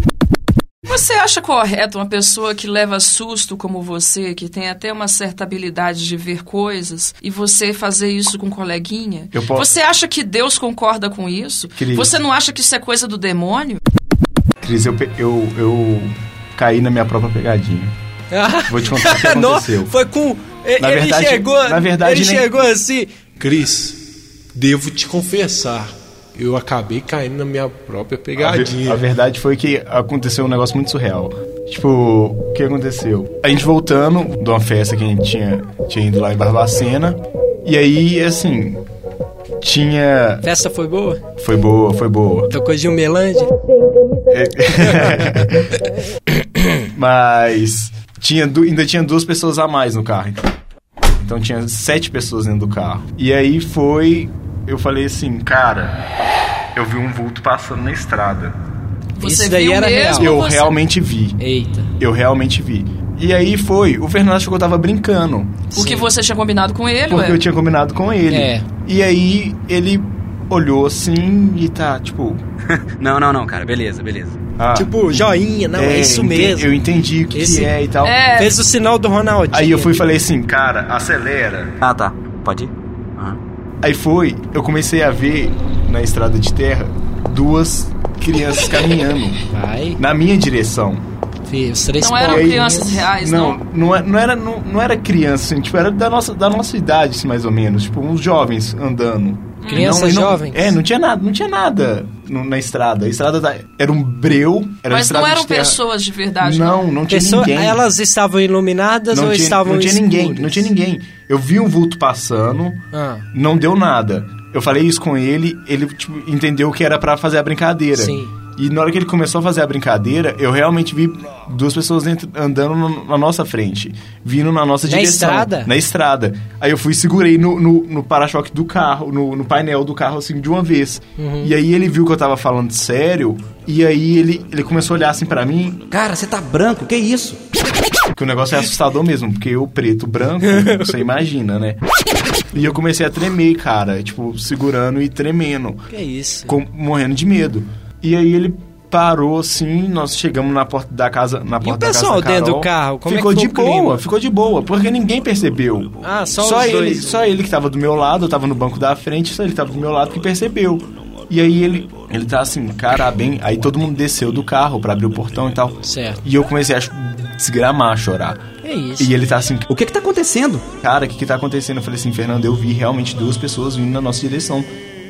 Você acha correto uma pessoa que leva susto como você, que tem até uma certa habilidade de ver coisas, e você fazer isso com um coleguinha? Eu posso- Você acha que Deus concorda com isso? Cris. Você não acha que isso é coisa do demônio? Cris, eu, eu, eu caí na minha própria pegadinha. Vou te contar o que Não, aconteceu. foi com. E- Na ele verdade- chegou. na verdade, ele nem- chegou assim. Cris, devo te confessar, eu acabei caindo na minha própria A, pegadinha. ver- a verdade foi que aconteceu um negócio muito surreal. Tipo, o que aconteceu? A gente voltando de uma festa que a gente tinha, tinha ido lá em Barbacena. E aí, assim, tinha. Festa foi boa? Foi boa, foi boa. Tocou de um melande? Mas tinha, du- ainda tinha duas pessoas a mais no carro. Então tinha sete pessoas dentro do carro. E aí foi. Eu falei assim, cara, eu vi um vulto passando na estrada. Você Isso daí viu era mesmo? Eu você- realmente vi. Eita. Eu realmente vi. E aí foi. O Fernando achou que eu tava brincando. Porque você tinha combinado com ele, Porque ué? eu tinha combinado com ele. É. E aí ele olhou assim e tá, tipo. Não, não, não, cara. Beleza, beleza. Ah, Tipo, joinha, não, é, isso ente- mesmo. Eu entendi o que, Esse- que é e tal. É, Fez o sinal do Ronaldinho. Aí eu fui e falei assim, cara, acelera. Ah, tá. Pode ir? Aham. Aí foi, eu comecei a ver na estrada de terra duas crianças caminhando Vai. na minha direção. Fih, os três Não eram aí- crianças reais, não. não? Não, é- não era, não, não era criança, assim, tipo, era da nossa, da nossa idade, assim, mais ou menos. Tipo, uns jovens andando. Crianças Não, não- jovens? É, não tinha nada, não tinha nada no- na estrada. A estrada da- era um breu, era uma Mas não eram de pessoas de verdade, Não, não tinha Pessoa- ninguém. Elas estavam iluminadas não ou tinha, estavam não tinha ninguém, escuras? não tinha ninguém. Eu vi um vulto passando, Ah, não deu nada. Eu falei isso com ele, ele tipo, entendeu que era pra fazer a brincadeira. Sim. E na hora que ele começou a fazer a brincadeira, eu realmente vi duas pessoas dentro, andando na nossa frente, vindo na nossa Na direção. estrada? Na estrada. Aí eu fui e segurei no, no, no para-choque do carro, no, no painel do carro, assim, de uma vez. Uhum. E aí ele viu que eu tava falando sério, e aí ele, ele começou a olhar assim pra mim, Cara, você tá branco, que isso? que o negócio é assustador mesmo, porque eu preto, branco, você imagina, né? E eu comecei a tremer, cara, tipo, segurando e tremendo, que isso? com- morrendo de medo. E aí ele parou assim, nós chegamos na porta da casa, na porta da casa pessoal da dentro do carro, como é ficou que de o clima? boa, ficou de boa, porque ninguém percebeu. Ah, só, Só, os ele, dois. só ele que tava do meu lado, eu tava no banco da frente, só ele que tava do meu lado que percebeu. E aí ele, ele tá assim, cara, bem. Aí todo mundo desceu do carro pra abrir o portão e tal. Certo. E eu comecei a desgramar, a chorar. É isso. E ele tá assim, O que que tá acontecendo? cara, o que que tá acontecendo? Eu falei assim, Fernando, eu vi realmente duas pessoas vindo na nossa direção.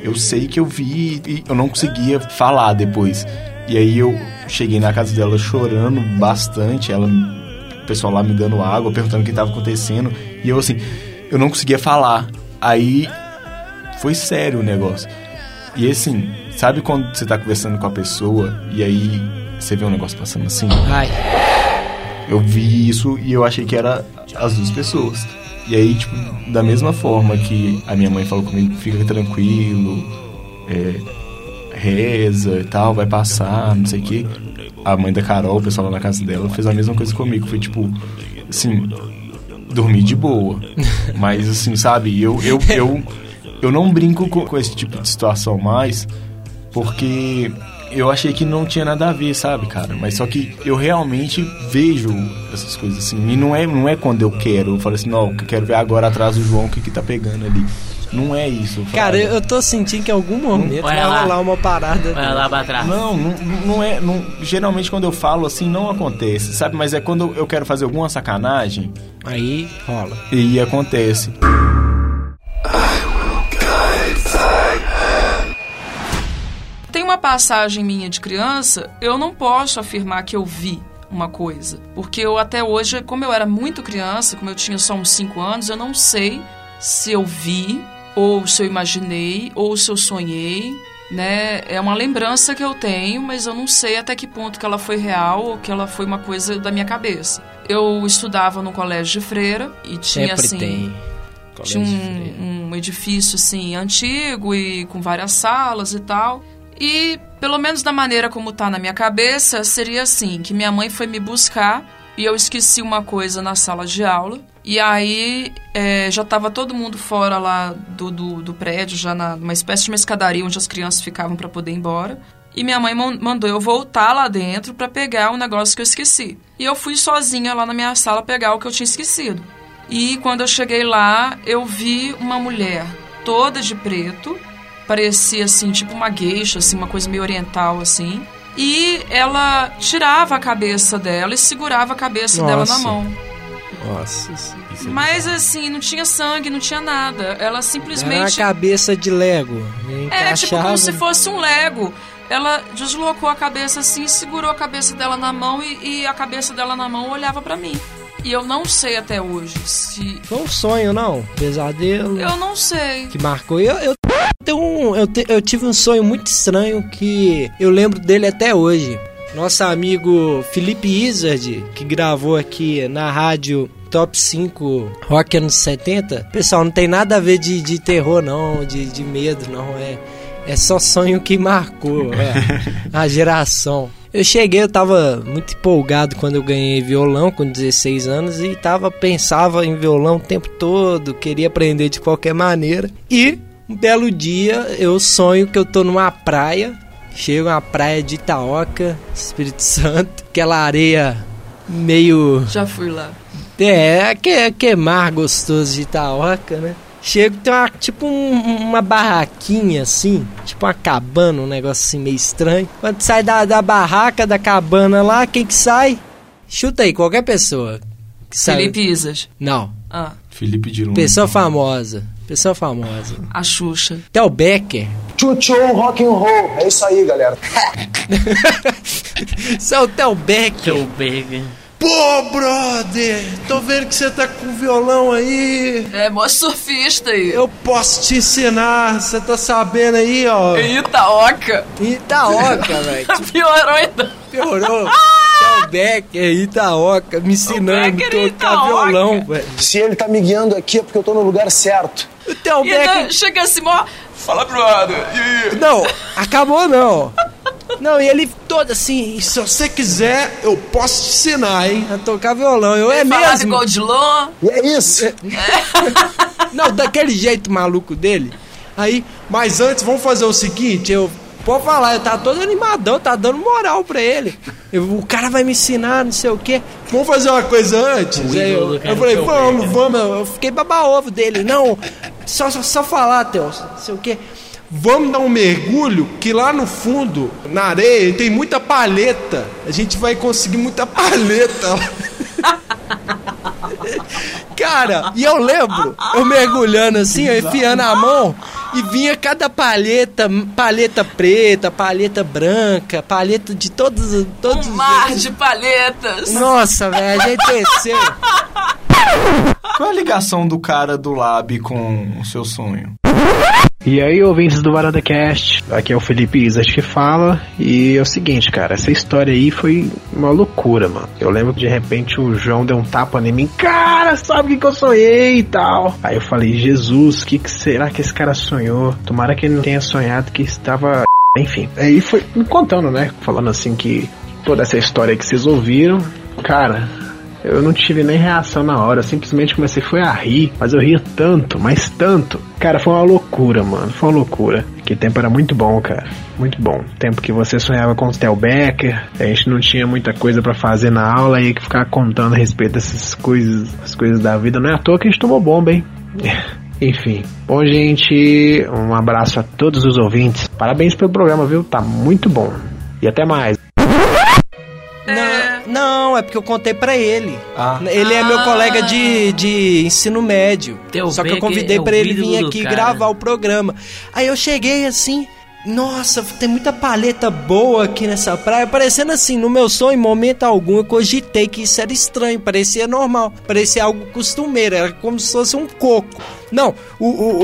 Eu sei que eu vi e eu não conseguia falar depois. E aí eu cheguei na casa dela chorando bastante, ela, o pessoal lá me dando água, perguntando o que tava acontecendo. E eu assim, eu não conseguia falar. Aí foi sério o negócio. E assim, sabe quando você tá conversando com a pessoa e aí você vê um negócio passando assim? Ai, Eu vi isso e eu achei que era as duas pessoas. E aí, tipo, da mesma forma que a minha mãe falou comigo, fica tranquilo, é, reza e tal, vai passar, não sei o quê. A mãe da Carol, o pessoal lá na casa dela, fez a mesma coisa comigo. Foi tipo, assim, dormir de boa. Mas assim, sabe, eu, eu, eu, eu não brinco com, com esse tipo de situação mais, porque eu achei que não tinha nada a ver, sabe, cara? Mas só que eu realmente vejo essas coisas assim. E não é, não é quando eu quero. Eu falo assim, não, eu quero ver agora atrás do João o que, que tá pegando ali. Não é isso. cara, eu, eu tô sentindo que em algum momento vai lá. rolar uma parada. Vai lá pra trás. Não, não, não é. Não, geralmente quando eu falo assim, não acontece, sabe? Mas é quando eu quero fazer alguma sacanagem Aí rola. e acontece. Passagem minha de criança, eu não posso afirmar que eu vi uma coisa. Porque eu até hoje, como eu era muito criança, como eu tinha só uns 5 anos, eu não sei se eu vi, ou se eu imaginei, ou se eu sonhei. Né? É uma lembrança que eu tenho, mas eu não sei até que ponto que ela foi real ou que ela foi uma coisa da minha cabeça. Eu estudava no colégio de freira e tinha Sempre assim tem. tinha Colégio um, um edifício assim antigo e com várias salas e tal. E pelo menos da maneira como tá na minha cabeça, seria assim, que minha mãe foi me buscar e eu esqueci uma coisa na sala de aula. E aí é, já tava todo mundo fora lá do, do, do prédio, já na- numa espécie de uma escadaria onde as crianças ficavam para poder ir embora. E minha mãe man- mandou eu voltar lá dentro para pegar o negócio que eu esqueci. E eu fui sozinha lá na minha sala pegar o que eu tinha esquecido. E quando eu cheguei lá, eu vi uma mulher toda de preto, parecia assim, tipo uma gueixa, assim, uma coisa meio oriental assim. E ela tirava a cabeça dela e segurava a cabeça dela na Nossa. mão. Nossa. isso- Mas assim, não tinha sangue, não tinha nada. Ela Era uma simplesmente cabeça de Lego. era tipo como se fosse um Lego. ela deslocou a cabeça assim, segurou a cabeça dela na mão e, e a cabeça dela na mão olhava pra mim. E eu não sei até hoje se. Foi um sonho, não? Pesadelo? Eu não sei. Que marcou. Eu, eu, um, eu, te- eu tive um sonho muito estranho que eu lembro dele até hoje. Nosso amigo Felipe Izard, que gravou aqui na rádio Top 5 Rock anos 70. Pessoal, não tem nada a ver de, de terror, não, de, de medo, não. É, é só sonho que marcou é, a geração. Eu cheguei, eu tava muito empolgado quando eu ganhei violão com 16 anos e tava pensava em violão o tempo todo, queria aprender de qualquer maneira. E um belo dia eu sonho que eu tô numa praia, chego na praia de Itaoca, Espírito Santo, aquela areia meio Já fui lá. é, que, que mar gostoso de Itaoca, né? Chego, tem uma, tipo um- uma barraquinha assim, tipo uma cabana, um negócio assim meio estranho. Quando sai da, da barraca, da cabana lá, quem que sai? Chuta aí, qualquer pessoa. Que sai. Felipe Isas. Não, Ah, Felipe de Luna. pessoa famosa. Pessoa famosa. a Xuxa. Theo Becker. Tchutchu, rock and roll. É isso aí, galera. Isso é o Theo Becker. Seu bacon. Pô, brother, tô vendo que você tá com violão aí. É, mó surfista aí. Eu posso te ensinar, você tá sabendo aí, ó. Itaoca. Itaoca, velho. Piorou ainda. Piorou. Theo Becker, Itaoca, me ensinando a tocar Itaoca. violão, velho. Se ele tá me guiando aqui é porque eu tô no lugar certo. O Theo E ainda Becker. chega assim, mó. Fala, brother. Não, acabou não. Não, e ele todo assim, se você quiser, eu posso te ensinar, hein? A tocar violão. Eu é Falava mesmo. igual de Lon. E é isso. Não, daquele jeito maluco dele. Aí, mas antes, vamos fazer o seguinte, eu. Pode falar, eu tava todo animadão, tá dando moral pra ele. Eu- o cara vai me ensinar, não sei o quê. Vamos fazer uma coisa antes? Eu, eu falei, eu vamos, vamos. Eu fiquei baba-ovo dele. Não, só, só, só falar, Theo, não sei o quê. Vamos dar um mergulho, que lá no fundo, na areia, tem muita palheta. A gente vai conseguir muita palheta. Cara, e eu lembro, eu mergulhando assim, eu enfiando a mão e vinha cada palheta, palheta preta, palheta branca, palheta de todos, todos Um mar de palhetas. Nossa, velho, a gente desceu. Qual é a ligação do cara do Lab com o seu sonho? E aí, ouvintes do Varanda Cast, aqui é o Felipe Isas que fala. E é o seguinte, cara, essa história aí foi uma loucura, mano. Eu lembro que de repente o João deu um tapa em mim, cara, sabe o que, que eu sonhei e tal. Aí eu falei, Jesus, o que, que será que esse cara sonhou? Tomara que ele não tenha sonhado que estava. Enfim, aí foi me contando, né? Falando assim que toda essa história que vocês ouviram, cara, eu não tive nem reação na hora, simplesmente comecei foi a rir, mas eu ria tanto, mas tanto. Cara, foi uma loucura, mano, foi uma loucura. Que tempo era muito bom, cara, muito bom. Tempo que você sonhava com o Theo Becker, a gente não tinha muita coisa pra fazer na aula e que ficar contando a respeito dessas coisas, as coisas da vida. Não é à toa que a gente tomou bomba, hein? Enfim. Bom, gente, um abraço a todos os ouvintes. Parabéns pelo programa, viu? Tá muito bom. E até mais. Não, é porque eu contei pra ele. Ah. Ele é meu Ah. colega de, de ensino médio. Theo Só que eu Becker convidei é o pra ele vir aqui cara. gravar o programa. Aí eu cheguei assim, nossa, tem muita paleta boa aqui nessa praia. Parecendo assim, no meu sonho, em momento algum, eu cogitei que isso era estranho. Parecia normal, parecia algo costumeiro. Era como se fosse um coco. Não, o. o,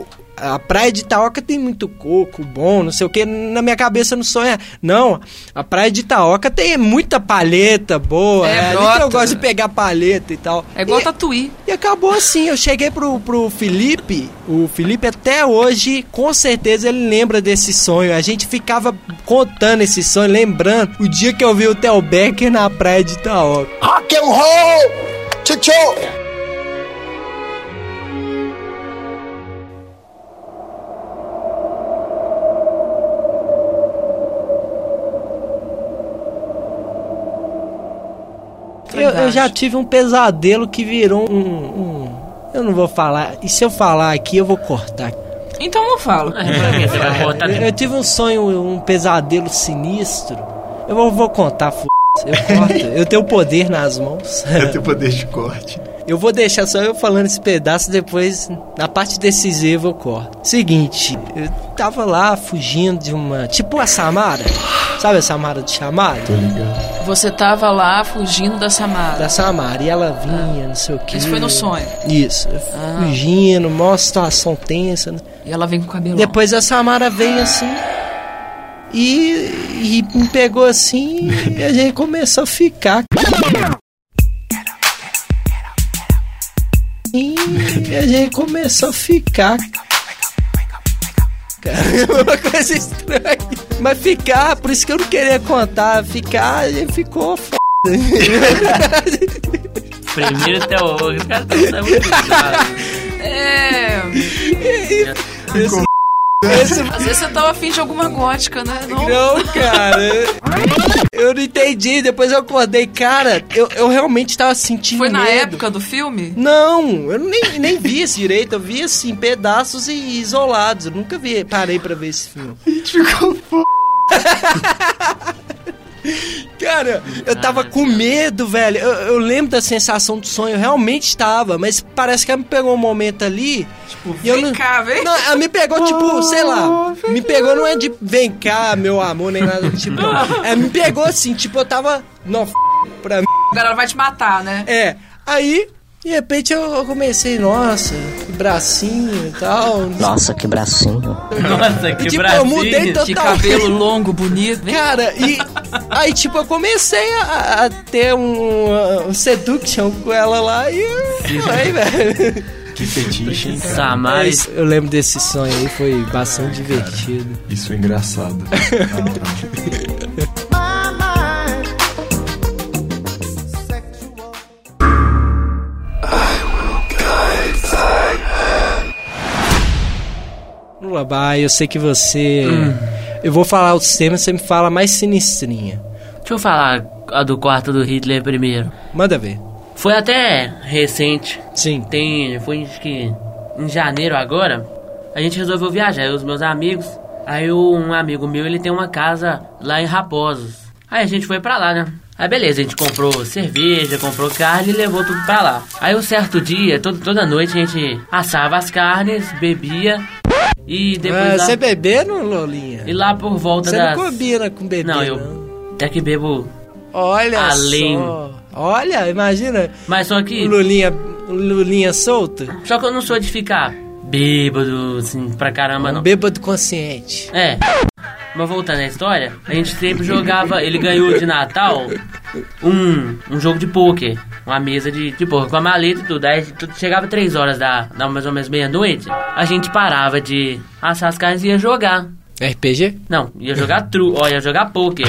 o- a praia de Itaoca tem muito coco bom, não sei o que. Na minha cabeça não sonha. Não, a praia de Itaoca tem muita palheta boa. É, É, ali que eu gosto de pegar palheta e tal. É igual e, Tatuí. e acabou assim. Eu cheguei pro, pro Felipe. O Felipe até hoje, com certeza, ele lembra desse sonho. A gente ficava contando esse sonho, lembrando o dia que eu vi o Theo Becker na praia de Itaoca. Rock and roll. Tchutchu. Eu, eu já tive um pesadelo que virou um, um- Eu não vou falar. E se eu falar aqui, eu vou cortar. Então não falo. Botar Eu, tive um sonho, um pesadelo sinistro. Eu vou, vou contar, f... Eu corto. Eu tenho o poder nas mãos. Eu tenho poder de corte. Eu vou deixar só eu falando esse pedaço, depois, na parte decisiva, eu corto. Seguinte, eu tava lá fugindo de uma. Tipo a Samara. Sabe a Samara do chamado? Tô ligado. Você tava lá fugindo da Samara. Da Samara. E ela vinha, não sei o quê. Isso foi no sonho. Isso. Ah. Fugindo, mó situação tensa. né? E ela vem com o cabelo. Depois a Samara vem assim. E, e me pegou assim e a gente começou a ficar. E a gente começou a ficar. Cara, uma coisa estranha. Mas ficar, por isso que eu não queria contar. Ficar, a gente ficou f. Primeiro até hoje. O cara tá usando muito É. Esse- Às vezes você tava afim de alguma gótica, né? Não, Não, cara. Eu não entendi. Depois eu acordei. Cara, eu, eu realmente tava sentindo Foi na medo. época do filme? Não, eu nem, nem vi esse direito. Eu vi assim, pedaços e isolados. Eu nunca vi, parei pra ver esse filme. Cara, eu tava com medo, velho. Eu, eu lembro da sensação do sonho, eu realmente estava, mas parece que ela me pegou um momento ali. Tipo, e eu vem não, cá, vem. Não, ela me pegou, tipo, sei lá. Me pegou não é de vem cá, meu amor, nem nada do tipo. Ela me pegou assim, tipo, eu tava. Não, f... pra mim. Agora ela vai te matar, né? É, aí, de repente eu comecei, nossa, bracinho e tal. Nossa, que bracinho. Nossa, que tipo, bracinho. eu mudei total. Que cabelo longo, bonito. Cara, e aí, tipo, eu comecei a, a ter um, um seduction com ela lá e. Aí, velho. Que fetiche, hein, cara? Mas eu lembro desse sonho aí, foi bastante divertido. Isso é engraçado. Eu sei que você. Hum. Eu vou falar os temas, você me fala mais sinistrinha. Deixa eu falar a do quarto do Hitler primeiro. Manda ver. Foi até recente. Sim. Tem. Foi que em janeiro agora. A gente resolveu viajar, eu os meus amigos. Aí um amigo meu, ele tem uma casa lá em Raposos. Aí a gente foi pra lá, né? Aí beleza, a gente comprou cerveja, comprou carne e levou tudo pra lá. Aí um certo dia, todo, toda noite a gente assava as carnes, bebia e depois Ah, lá, você bebendo, Lolinha? e lá por volta Você das... não combina com bebê. Não, eu até que bebo Olha Além. só. Olha, imagina. Mas só que. Lulinha, Lulinha solta. Só que eu não sou de ficar bêbado, assim, pra caramba, não. Um bêbado consciente. É. Mas voltando à história, a gente sempre jogava. Ele ganhou de Natal um, um jogo de pôquer. Uma mesa de, de pôquer com a maleta e tudo. Aí tudo- chegava três horas da, da mais ou menos meia-noite, a gente parava de assar as carnes e ia jogar. RPG? Não, ia jogar tru, ó, ia jogar pôquer.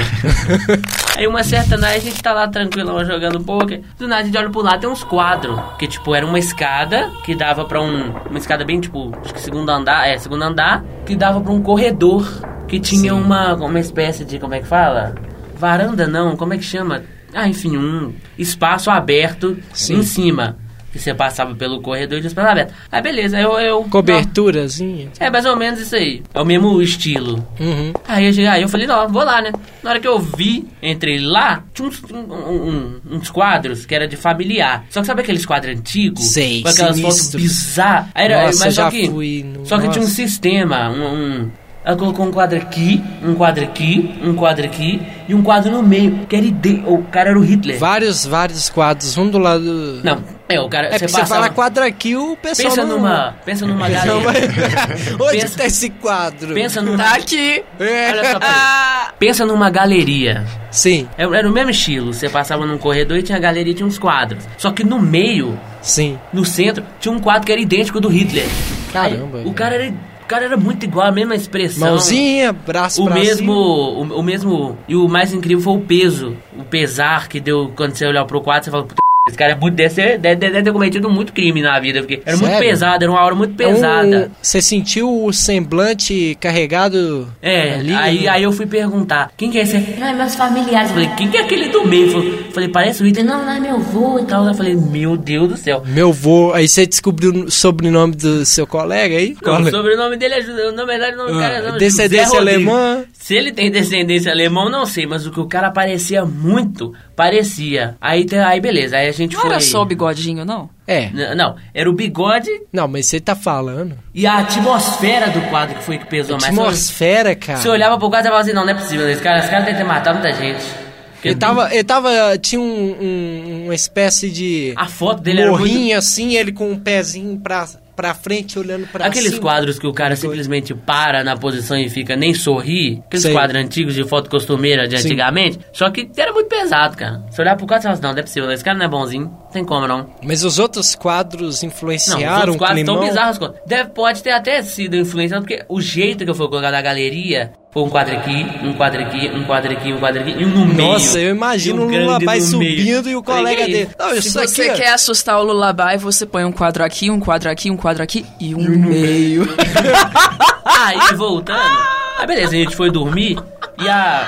Aí uma certa noite a gente tá lá tranquilão jogando pôquer. Do nada a gente olha pro lado tem uns quadros. Que tipo, era uma escada que dava pra um. Uma escada bem tipo, acho que segundo andar, é, segundo andar, que dava pra um corredor. Que tinha uma, uma espécie de, como é que fala? Varanda não, como é que chama? Ah, enfim, um espaço aberto Sim. em cima. Que você passava pelo corredor e tinha espaço aberto. Aí beleza, eu. eu Coberturazinha. é mais ou menos isso aí. É o mesmo estilo. Uhum. Aí eu, aí eu falei, não, vou lá, né? Na hora que eu vi, entrei lá, tinha uns, um- um- uns quadros que era de familiar. Só que sabe aqueles quadros antigos? Sei, Com aquelas fotos sinistros. bizarras. Era- Nossa, mas só que, no- Só que tinha um nossa. sistema, um... um ela colocou um quadro aqui, um quadro aqui, um quadro aqui e um quadro no meio, que era ide... O cara era o Hitler. Vários, vários quadros, um do lado. Não, é, o cara... É você passava- fala quadro aqui, o pessoal. Pensa não... numa, pensa numa galera. Onde Pensa- tá esse quadro? Pensa numa... Tá aqui. Olha só, peraí. Pensa numa galeria. Sim. Era era o mesmo estilo. Você passava num corredor e tinha galeria e tinha uns quadros. Só que no meio, Sim. no centro, tinha um quadro que era idêntico do Hitler. Caramba. Aí, o cara era. O cara era muito igual, a mesma expressão. Mãozinha, braço O mesmo, o, o mesmo. E o mais incrível foi o peso. O pesar que deu quando você olhar pro quadro, você fala, puta, esse cara é muito, deve, ser, deve, deve ter cometido muito crime na vida, porque era muito Sério? pesado, era uma hora muito É pesada. Você sentiu o semblante carregado É, ali? aí, aí eu fui perguntar, quem que é esse? Ah, meus familiares. Falei, quem que é aquele do meio? Falei, falei, parece o Hitler. Não, não é meu avô e tal. Eu falei, meu Deus do céu. Meu vô, aí você descobriu o sobrenome do seu colega aí? Não, Qual o é? sobrenome dele é. Na verdade, o nome do cara é. Ah, não, descendência alemã? Se ele tem descendência alemã, não sei, mas o que o cara parecia muito Parecia. Aí, aí beleza, aí a gente Não foi... era só o bigodinho, não? É. N- Não, era o bigode Não, mas você tá falando. e a atmosfera do quadro que foi que pesou mais. Atmosfera, cara. Você olhava pro quadro e falava assim, não, não é possível, esse cara, esse cara deve ter matado muita gente. Ele tava, ele tava, tinha um, um- uma espécie de A foto dele era muito... morrinho assim, ele com um pezinho pra, pra frente, olhando pra Aqueles cima. quadros que o cara simplesmente para na posição e fica nem sorrir, aqueles Sei. quadros antigos de foto costumeira de Sim. antigamente, só que era muito pesado, cara. Você olhar pro quadro e falar assim, não, não é possível, esse cara não é bonzinho, não tem como não. Mas os outros quadros Não, os influenciaram outros o quadros tão bizarros. Deve, pode ter até sido influenciado, porque o jeito que eu fui colocar na galeria foi um quadro aqui, um quadro aqui, um quadro aqui, um quadro aqui e um no meio. Nossa, eu imagino E um o grande Lullaby no meio. subindo e o colega dele. isso? Não, Se você aqui, ó. quer assustar o Lullaby, você põe um quadro aqui, um quadro aqui, um quadro aqui e um no meio. Aí, voltando. Aí, beleza, a gente foi dormir. E a,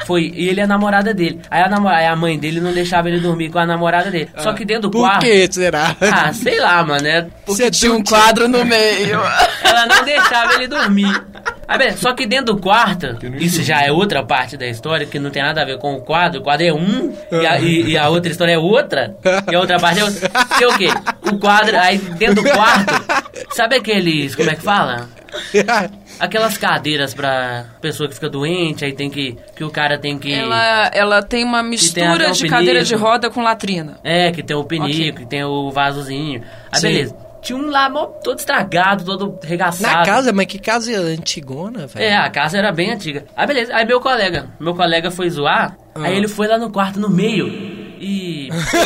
a- foi e ele é a namorada dele. Aí a, namora, aí a mãe dele não deixava ele dormir com a namorada dele. Só que dentro do Por quarto. que será? Ah, sei lá, mano, né? Você Tinha um quadro no meio. Ela não deixava ele dormir. Aí, beleza, só que dentro do quarto, isso já é outra parte da história que não tem nada a ver com o quadro. O quadro é um e a, e- e a outra história é outra. E a outra parte é outra. Que é o quê? O quadro, aí dentro do quarto, sabe aqueles, como é que fala? Aquelas cadeiras pra pessoa que fica doente, aí tem que. Que o cara tem que. Ela, ela tem uma mistura um de cadeira de roda com latrina. É, que tem o pinico, Ok. que tem o vasozinho. Aí Sim. beleza. Tinha um lá mó- todo estragado, todo regaçado. Na casa, mas que casa antigona, velho. É, a casa era bem antiga. Aí beleza, aí meu colega, meu colega foi zoar, Ah. aí ele foi lá no quarto no meio e Você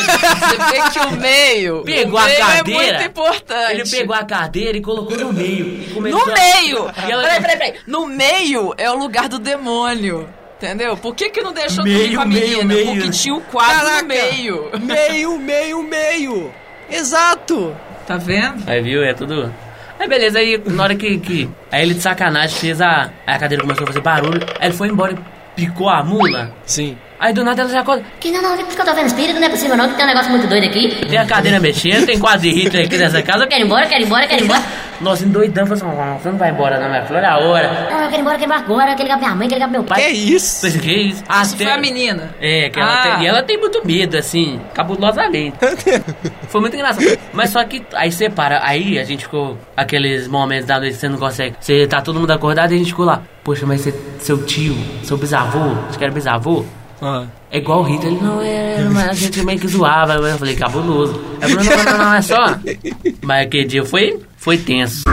vê que o meio. pegou o a meio cadeira. É muito importante. Ele pegou a cadeira e colocou no meio. e No a- meio! E ela- Peraí, peraí, peraí. No meio é o lugar do demônio. Entendeu? Por que, que não deixou Meio, dormir com a meio, menina? meio. Porque tinha o quadro Caraca. no meio. Meio, meio, meio. Exato. Tá vendo? Aí viu, é tudo. Aí beleza, aí na hora que. que... Aí ele de sacanagem fez a. Aí a cadeira começou a fazer barulho. Aí ele foi embora e picou a mula. Sim. Aí do nada ela já acorda. Que não, não, que eu tô vendo espírito, não é possível não, que tem um negócio muito doido aqui. Tem a cadeira mexendo, tem quadro de Hitler aqui nessa casa. Quero ir embora, quero ir embora, quero ir embora. Nossa, endoidando, falou assim: "Não, você não vai embora, não, minha filha, olha a hora. Não, eu quero ir embora, quero ir embora agora, quero ligar pra minha mãe, quero ligar pro meu pai. Que isso? Pensei, que isso? Isso foi a menina. É, que ela Ah. tem, e ela tem muito medo, assim, cabulosamente. Foi muito engraçado. Mas só que aí separa, aí a gente ficou aqueles momentos da noite que você não consegue. Você tá todo mundo acordado e a gente ficou lá. Poxa, mas você, seu tio, seu bisavô, acho que era bisavô, Ah. é igual o Rita. Ele, não, é, mas a gente meio que zoava. Eu falei, cabuloso. Ela falou, não, não, não, não, é só. Mas aquele dia foi, foi tenso.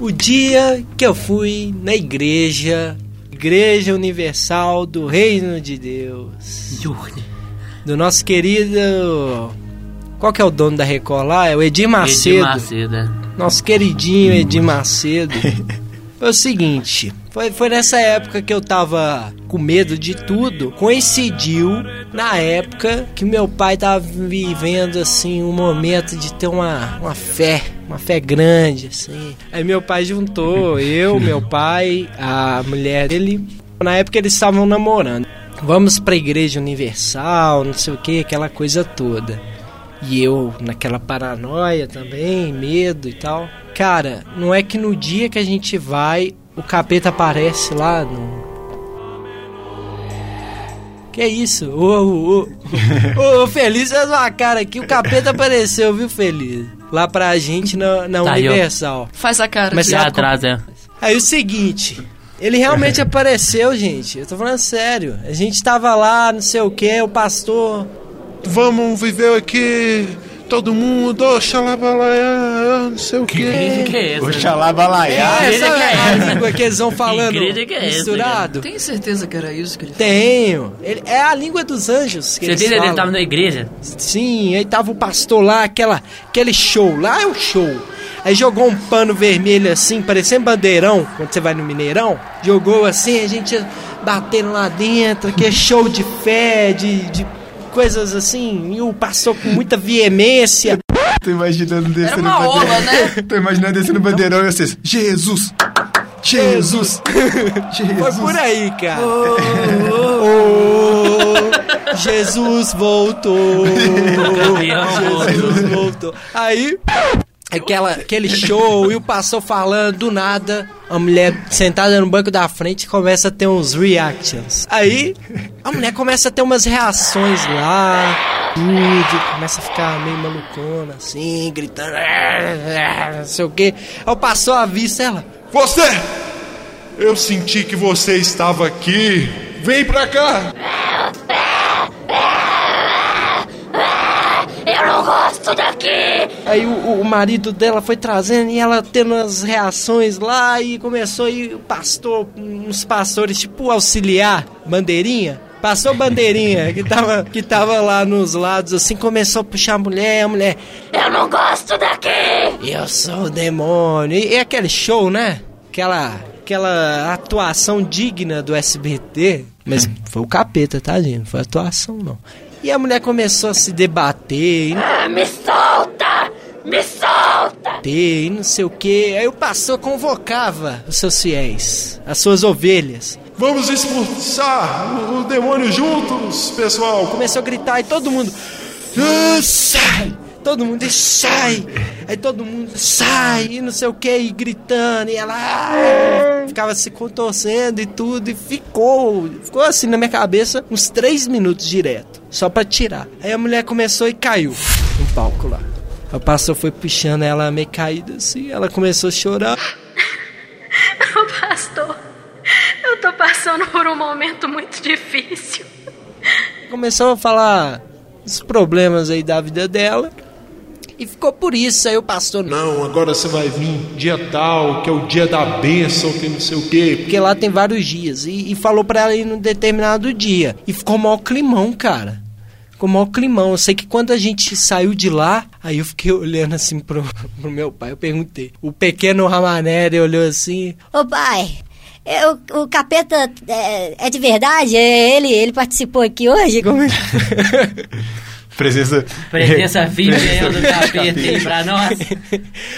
O dia que eu fui na igreja, Igreja Universal do Reino de Deus, do nosso querido. Qual que é o dono da Record lá? É o Edir Macedo. Edir Macedo, é. Nosso queridinho Edir Macedo. Foi o seguinte, foi, foi nessa época que eu tava com medo de tudo. Coincidiu na época que meu pai tava vivendo assim um momento de ter uma, uma fé, uma fé grande assim. Aí meu pai juntou eu, meu pai, a mulher dele. Na época eles estavam namorando. Vamos pra igreja universal, não sei o que, aquela coisa toda. E eu naquela paranoia também, medo e tal. Cara, não é que no dia que a gente vai, o capeta aparece lá no. Que é isso? Ô, ô, ô, ô, Feliz fez uma cara aqui, o capeta apareceu, viu, Feliz? Lá pra gente na, na Tá aí. Universal. Faz a cara. Mas sabe atrás, é. Aí o seguinte, ele realmente apareceu, gente. Eu tô falando sério. A gente tava lá, não sei o que, o pastor. Vamos viver aqui, todo mundo, oxalabalaia, não sei o Que igreja que. que é essa? Oxalá balaiá. É, que é a essa? língua que eles vão falando igreja que é essa, misturado? Tem certeza que era isso que ele Tenho. Ele, é a língua dos anjos que Você eles que falam. ele tava na igreja? Sim, aí tava o pastor lá, aquela, aquele show. Lá é o show. Aí jogou um pano vermelho assim, parecendo bandeirão, quando você vai no Mineirão. Jogou assim, a gente batendo lá dentro, que é show de fé, de, de coisas assim. E o pastor com muita veemência. Tô imaginando descendo uma bandeirão. ola, né? Tô imaginando descendo bandeirão e vocês. Jesus! Jesus! Jesus! Foi por aí, cara. Oh, Jesus voltou. Campeão voltou. Jesus voltou. Aí aquela, aquele show e o pastor falando do nada. A mulher sentada no banco da frente começa a ter uns reactions. Aí a mulher começa a ter umas reações lá. Tudo, começa a ficar meio malucona, assim, gritando, não sei o que. Aí o pastor avisa ela. Você! Eu senti que você estava aqui. Vem pra cá! Eu não gosto daqui! Aí o, o marido dela foi trazendo e ela tendo as reações lá e começou e o pastor, uns pastores tipo auxiliar, bandeirinha. Passou bandeirinha que tava, que tava lá nos lados assim, começou a puxar a mulher, a mulher. Eu não gosto daqui! Eu sou o demônio. E, e aquele show, né? Aquela, aquela atuação digna do SBT. Mas foi o capeta, tá, gente? Não foi atuação, não. E a mulher começou a se debater. E... Ah, me solta! Me solta! E não sei o que. Aí o pastor convocava os seus fiéis, as suas ovelhas. Vamos expulsar o, o demônio juntos, pessoal! Começou a gritar e todo mundo. "Ah, sai! Todo mundo sai! Aí todo mundo sai e não sei o que, e gritando, e ela ah, ficava se contorcendo e tudo, e ficou, ficou assim na minha cabeça uns três minutos direto, só pra tirar. Aí a mulher começou e caiu no palco lá. O pastor foi puxando ela meio caída assim, ela começou a chorar. Pastor, eu tô passando por um momento muito difícil. começou a falar os problemas aí da vida dela. E ficou por isso, aí o pastor. Não, agora você vai vir dia tal, que é o dia da bênção, que não sei o quê. Porque lá tem vários dias. E, e falou pra ela ir num determinado dia. E ficou maior climão, cara. Ficou maior climão. Eu sei que quando a gente saiu de lá, aí eu fiquei olhando assim pro, pro meu pai. Eu perguntei. O pequeno Ramaneri olhou assim. Ô pai, é, o, o capeta é, é de verdade? É, ele, ele participou aqui hoje? Presença. Presença VIP aí do capeta aí pra nós.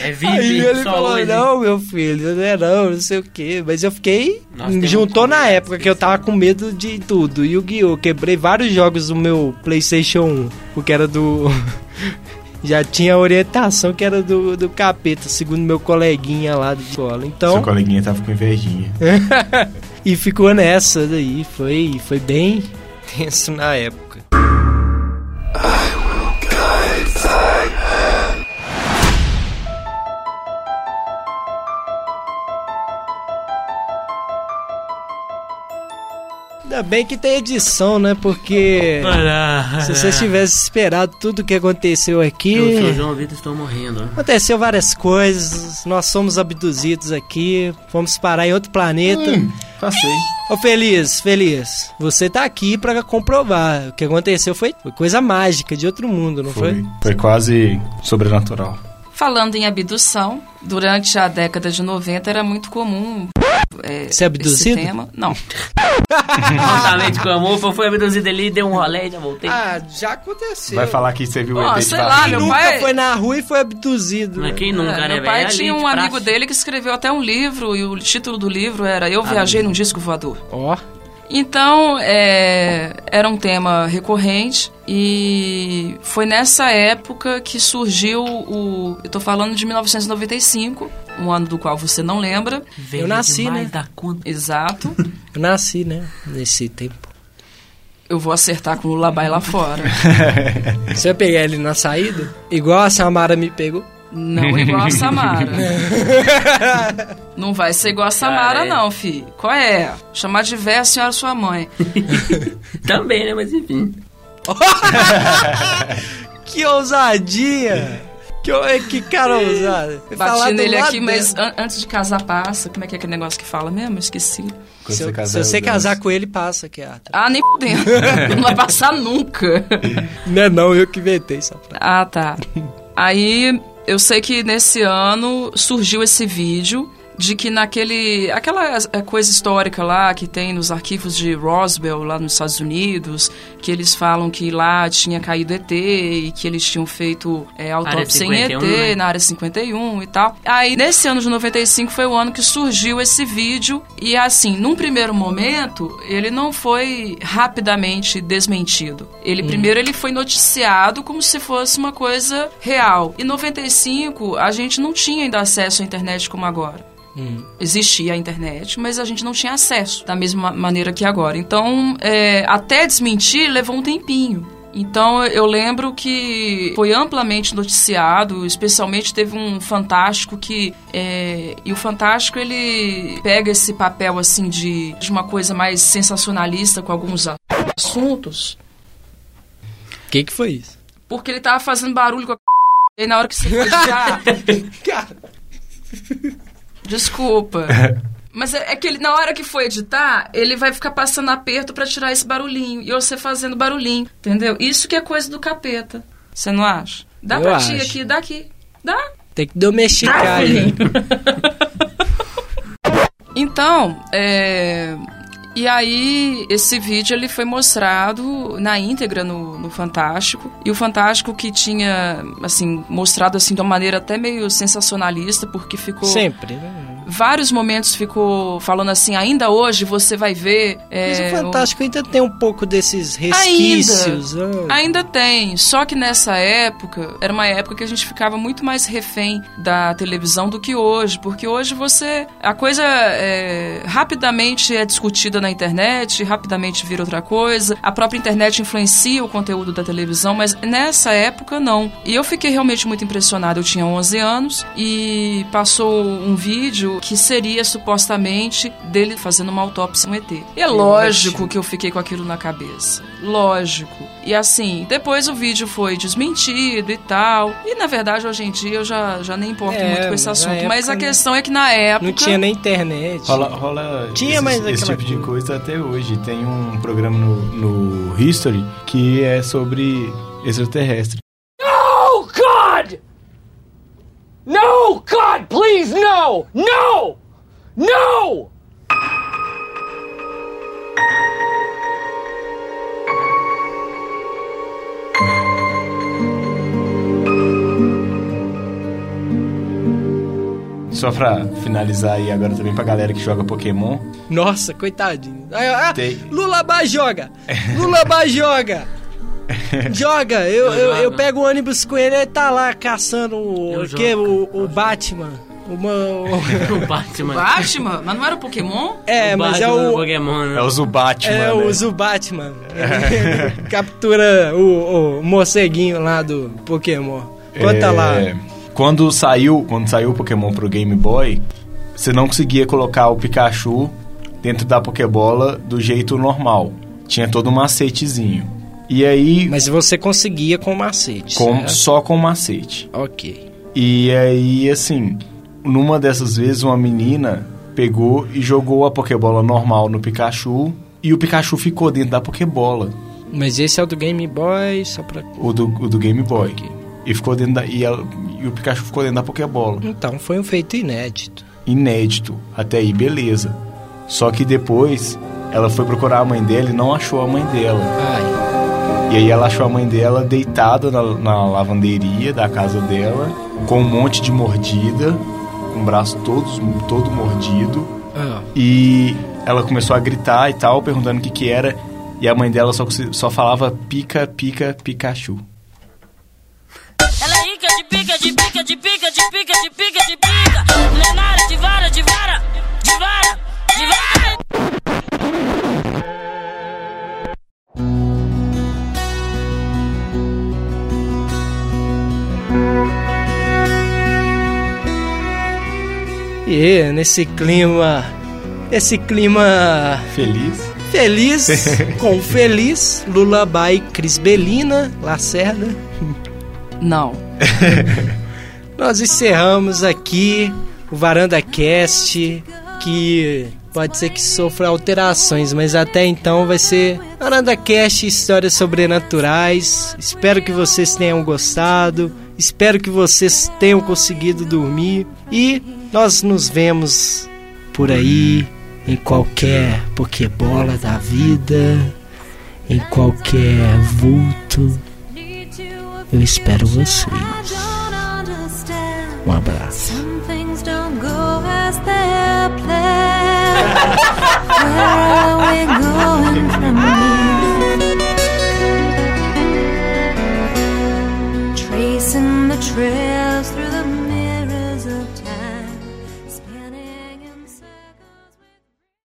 É VIP Aí ele só falou, hoje. não, meu filho, não é não, não sei o que. Mas eu fiquei. Temos juntou na época que eu tava com medo de tudo. Yu-Gi-Oh! Quebrei vários jogos do meu PlayStation 1, porque era do. Já tinha orientação que era do, do capeta, segundo meu coleguinha lá de escola. Seu Então. coleguinha tava com invejinha. e ficou nessa daí. Foi, foi bem tenso na época. I Ainda bem que tem edição, né? Porque se você tivesse esperado tudo que aconteceu aqui. Eu sou João Vitor, estou morrendo. Aconteceu várias coisas, nós somos abduzidos aqui, fomos parar em outro planeta. Hum, passei. Ô Feliz, Feliz, você tá aqui pra comprovar. O que aconteceu foi, foi coisa mágica de outro mundo, não foi? Foi, foi quase sobrenatural. Falando em abdução, durante a década de 90 era muito comum. É, Ser abduzido? Esse tema. Não. Totalmente comum, foi, foi abduzido ali, deu um rolê e já voltei. Ah, já aconteceu. Vai falar que você viu o ET de sei lá, meu Nunca pai- foi na rua e foi abduzido. Mas quem nunca, É, né, meu pai velho? tinha um amigo dele que escreveu até um livro e o título do livro era Eu Viajei num Disco Voador. Ó. Então, é, era um tema recorrente e foi nessa época que surgiu o. Eu tô falando de 1995, um ano do qual você não lembra. Eu nasci, né? da conta. Exato. Eu nasci, né? Nesse tempo. Eu vou acertar com o Lullaby lá fora. Você vai pegar ele na saída? Igual a Samara me pegou? Não igual a Samara. Não vai ser igual a Samara, Cara, é. não, fi. Qual é? Chamar de véia a senhora sua mãe. Também, né? Mas enfim. Que ousadia! Que, que cara ousado. Falar Bati nele aqui, mas dela. an- antes de casar passa. Como é que é aquele negócio que fala mesmo? Esqueci. Quando Se, eu- casar, se você casar com ele, passa, que é. Ah, nem fudendo. não vai passar nunca. Não é não, eu que inventei essa frase. Ah, tá. Aí eu sei que nesse ano surgiu esse vídeo de que naquele aquela coisa histórica lá que tem nos arquivos de Roswell lá nos Estados Unidos, que eles falam que lá tinha caído ET e que eles tinham feito é, autópsia em 51, ET né? na área 51 e tal. Aí nesse ano de 95 foi o ano que surgiu esse vídeo e assim, num primeiro momento, ele não foi rapidamente desmentido. Ele Hum. primeiro ele foi noticiado como se fosse uma coisa real. Em 95 a gente não tinha ainda acesso à internet como agora. Hum. Existia a internet, mas a gente não tinha acesso da mesma maneira que agora. Então, é, até desmentir levou um tempinho. Então, eu lembro que foi amplamente noticiado, especialmente teve um Fantástico que... é, e o Fantástico, ele pega esse papel, assim, de, de uma coisa mais sensacionalista com alguns assuntos, O que, que foi isso? porque ele tava fazendo barulho com a... E na hora que você foi editar... Desculpa. Mas é, é que ele, na hora que for editar, ele vai ficar passando aperto pra tirar esse barulhinho. E você fazendo barulhinho, entendeu? Isso que é coisa do capeta. Você não acha? Dá Eu pra ti aqui, dá aqui. Dá. Tem que domesticar Ah, ele. Então, é... E aí, esse vídeo ele foi mostrado na íntegra no, no Fantástico. E o Fantástico que tinha, assim, mostrado assim de uma maneira até meio sensacionalista, porque ficou... Sempre, né? Vários momentos ficou falando assim, ainda hoje você vai ver... Mas é, o Fantástico ainda tem um pouco desses resquícios. Ainda, ah. ainda tem. Só que nessa época, era uma época que a gente ficava muito mais refém da televisão do que hoje. Porque hoje você. A coisa é, rapidamente é discutida na internet, rapidamente vira outra coisa. A própria internet influencia o conteúdo da televisão, mas nessa época não. E eu fiquei realmente muito impressionada. Eu tinha 11 anos e passou um vídeo que seria supostamente dele fazendo uma autópsia no ET. E é lógico que eu fiquei com aquilo na cabeça. Lógico. E assim, depois o vídeo foi desmentido e tal. E na verdade, hoje em dia eu já, já nem importo É, muito com esse assunto. Mas a questão é que na época. Não tinha nem internet. Rola, rola Tinha, esse, mas esse tipo de coisa até hoje. Tem um programa no, no History que é sobre extraterrestre. No, God! No, God, please, no! No! No! Só pra finalizar aí agora também pra galera que joga Pokémon. Nossa, coitadinho. Ah, ah, Tem- Lulabá joga! Lulabá joga! Joga! Eu, eu, eu pego o ônibus com ele e tá lá caçando o, o, que, o, o Batman. Uma, o Batman. Batman? Mas não era o Pokémon? É, O mas é Batman do o. Pokémon, né? É o Zubatman, É né? o Zubatman. Ele captura o, o morceguinho lá do Pokémon. Conta É, lá. Quando saiu, quando saiu o Pokémon pro Game Boy, você não conseguia colocar o Pikachu dentro da Pokébola do jeito normal. Tinha todo um macetezinho. E aí, Mas você conseguia com macete. com- certo? só com macete. Ok. E aí, assim, numa dessas vezes, uma menina pegou e jogou a Pokébola normal no Pikachu e o Pikachu ficou dentro da Pokébola, Mas esse é o do Game Boy, só pra. o do, o do Game Boy. E ficou dentro da, e, ela- e o Pikachu ficou dentro da Pokébola. Então, foi um feito inédito. Inédito. Até aí, beleza. Só que depois ela foi procurar a mãe dela e não achou a mãe dela. E aí ela achou a mãe dela deitada na, na lavanderia da casa dela, com um monte de mordida, com o braço todos, todo mordido. Ah. E ela começou a gritar e tal, perguntando o que que era. E a mãe dela só, só falava pica, pica, Pikachu. Ela rica de pica, de pica, de pica, de pica, de pica, de pica. E nesse clima. Esse clima. Feliz. Feliz, com feliz, Lullaby Cris Belina, Lacerda. Não. Nós encerramos aqui o Varanda Cast, que pode ser que sofra alterações, mas até então vai ser Varanda Cast Histórias Sobrenaturais. Espero que vocês tenham gostado, espero que vocês tenham conseguido dormir e Nós nos vemos por aí, em qualquer pokebola da vida, em qualquer vulto. Eu espero vocês. Um abraço. Tracing the the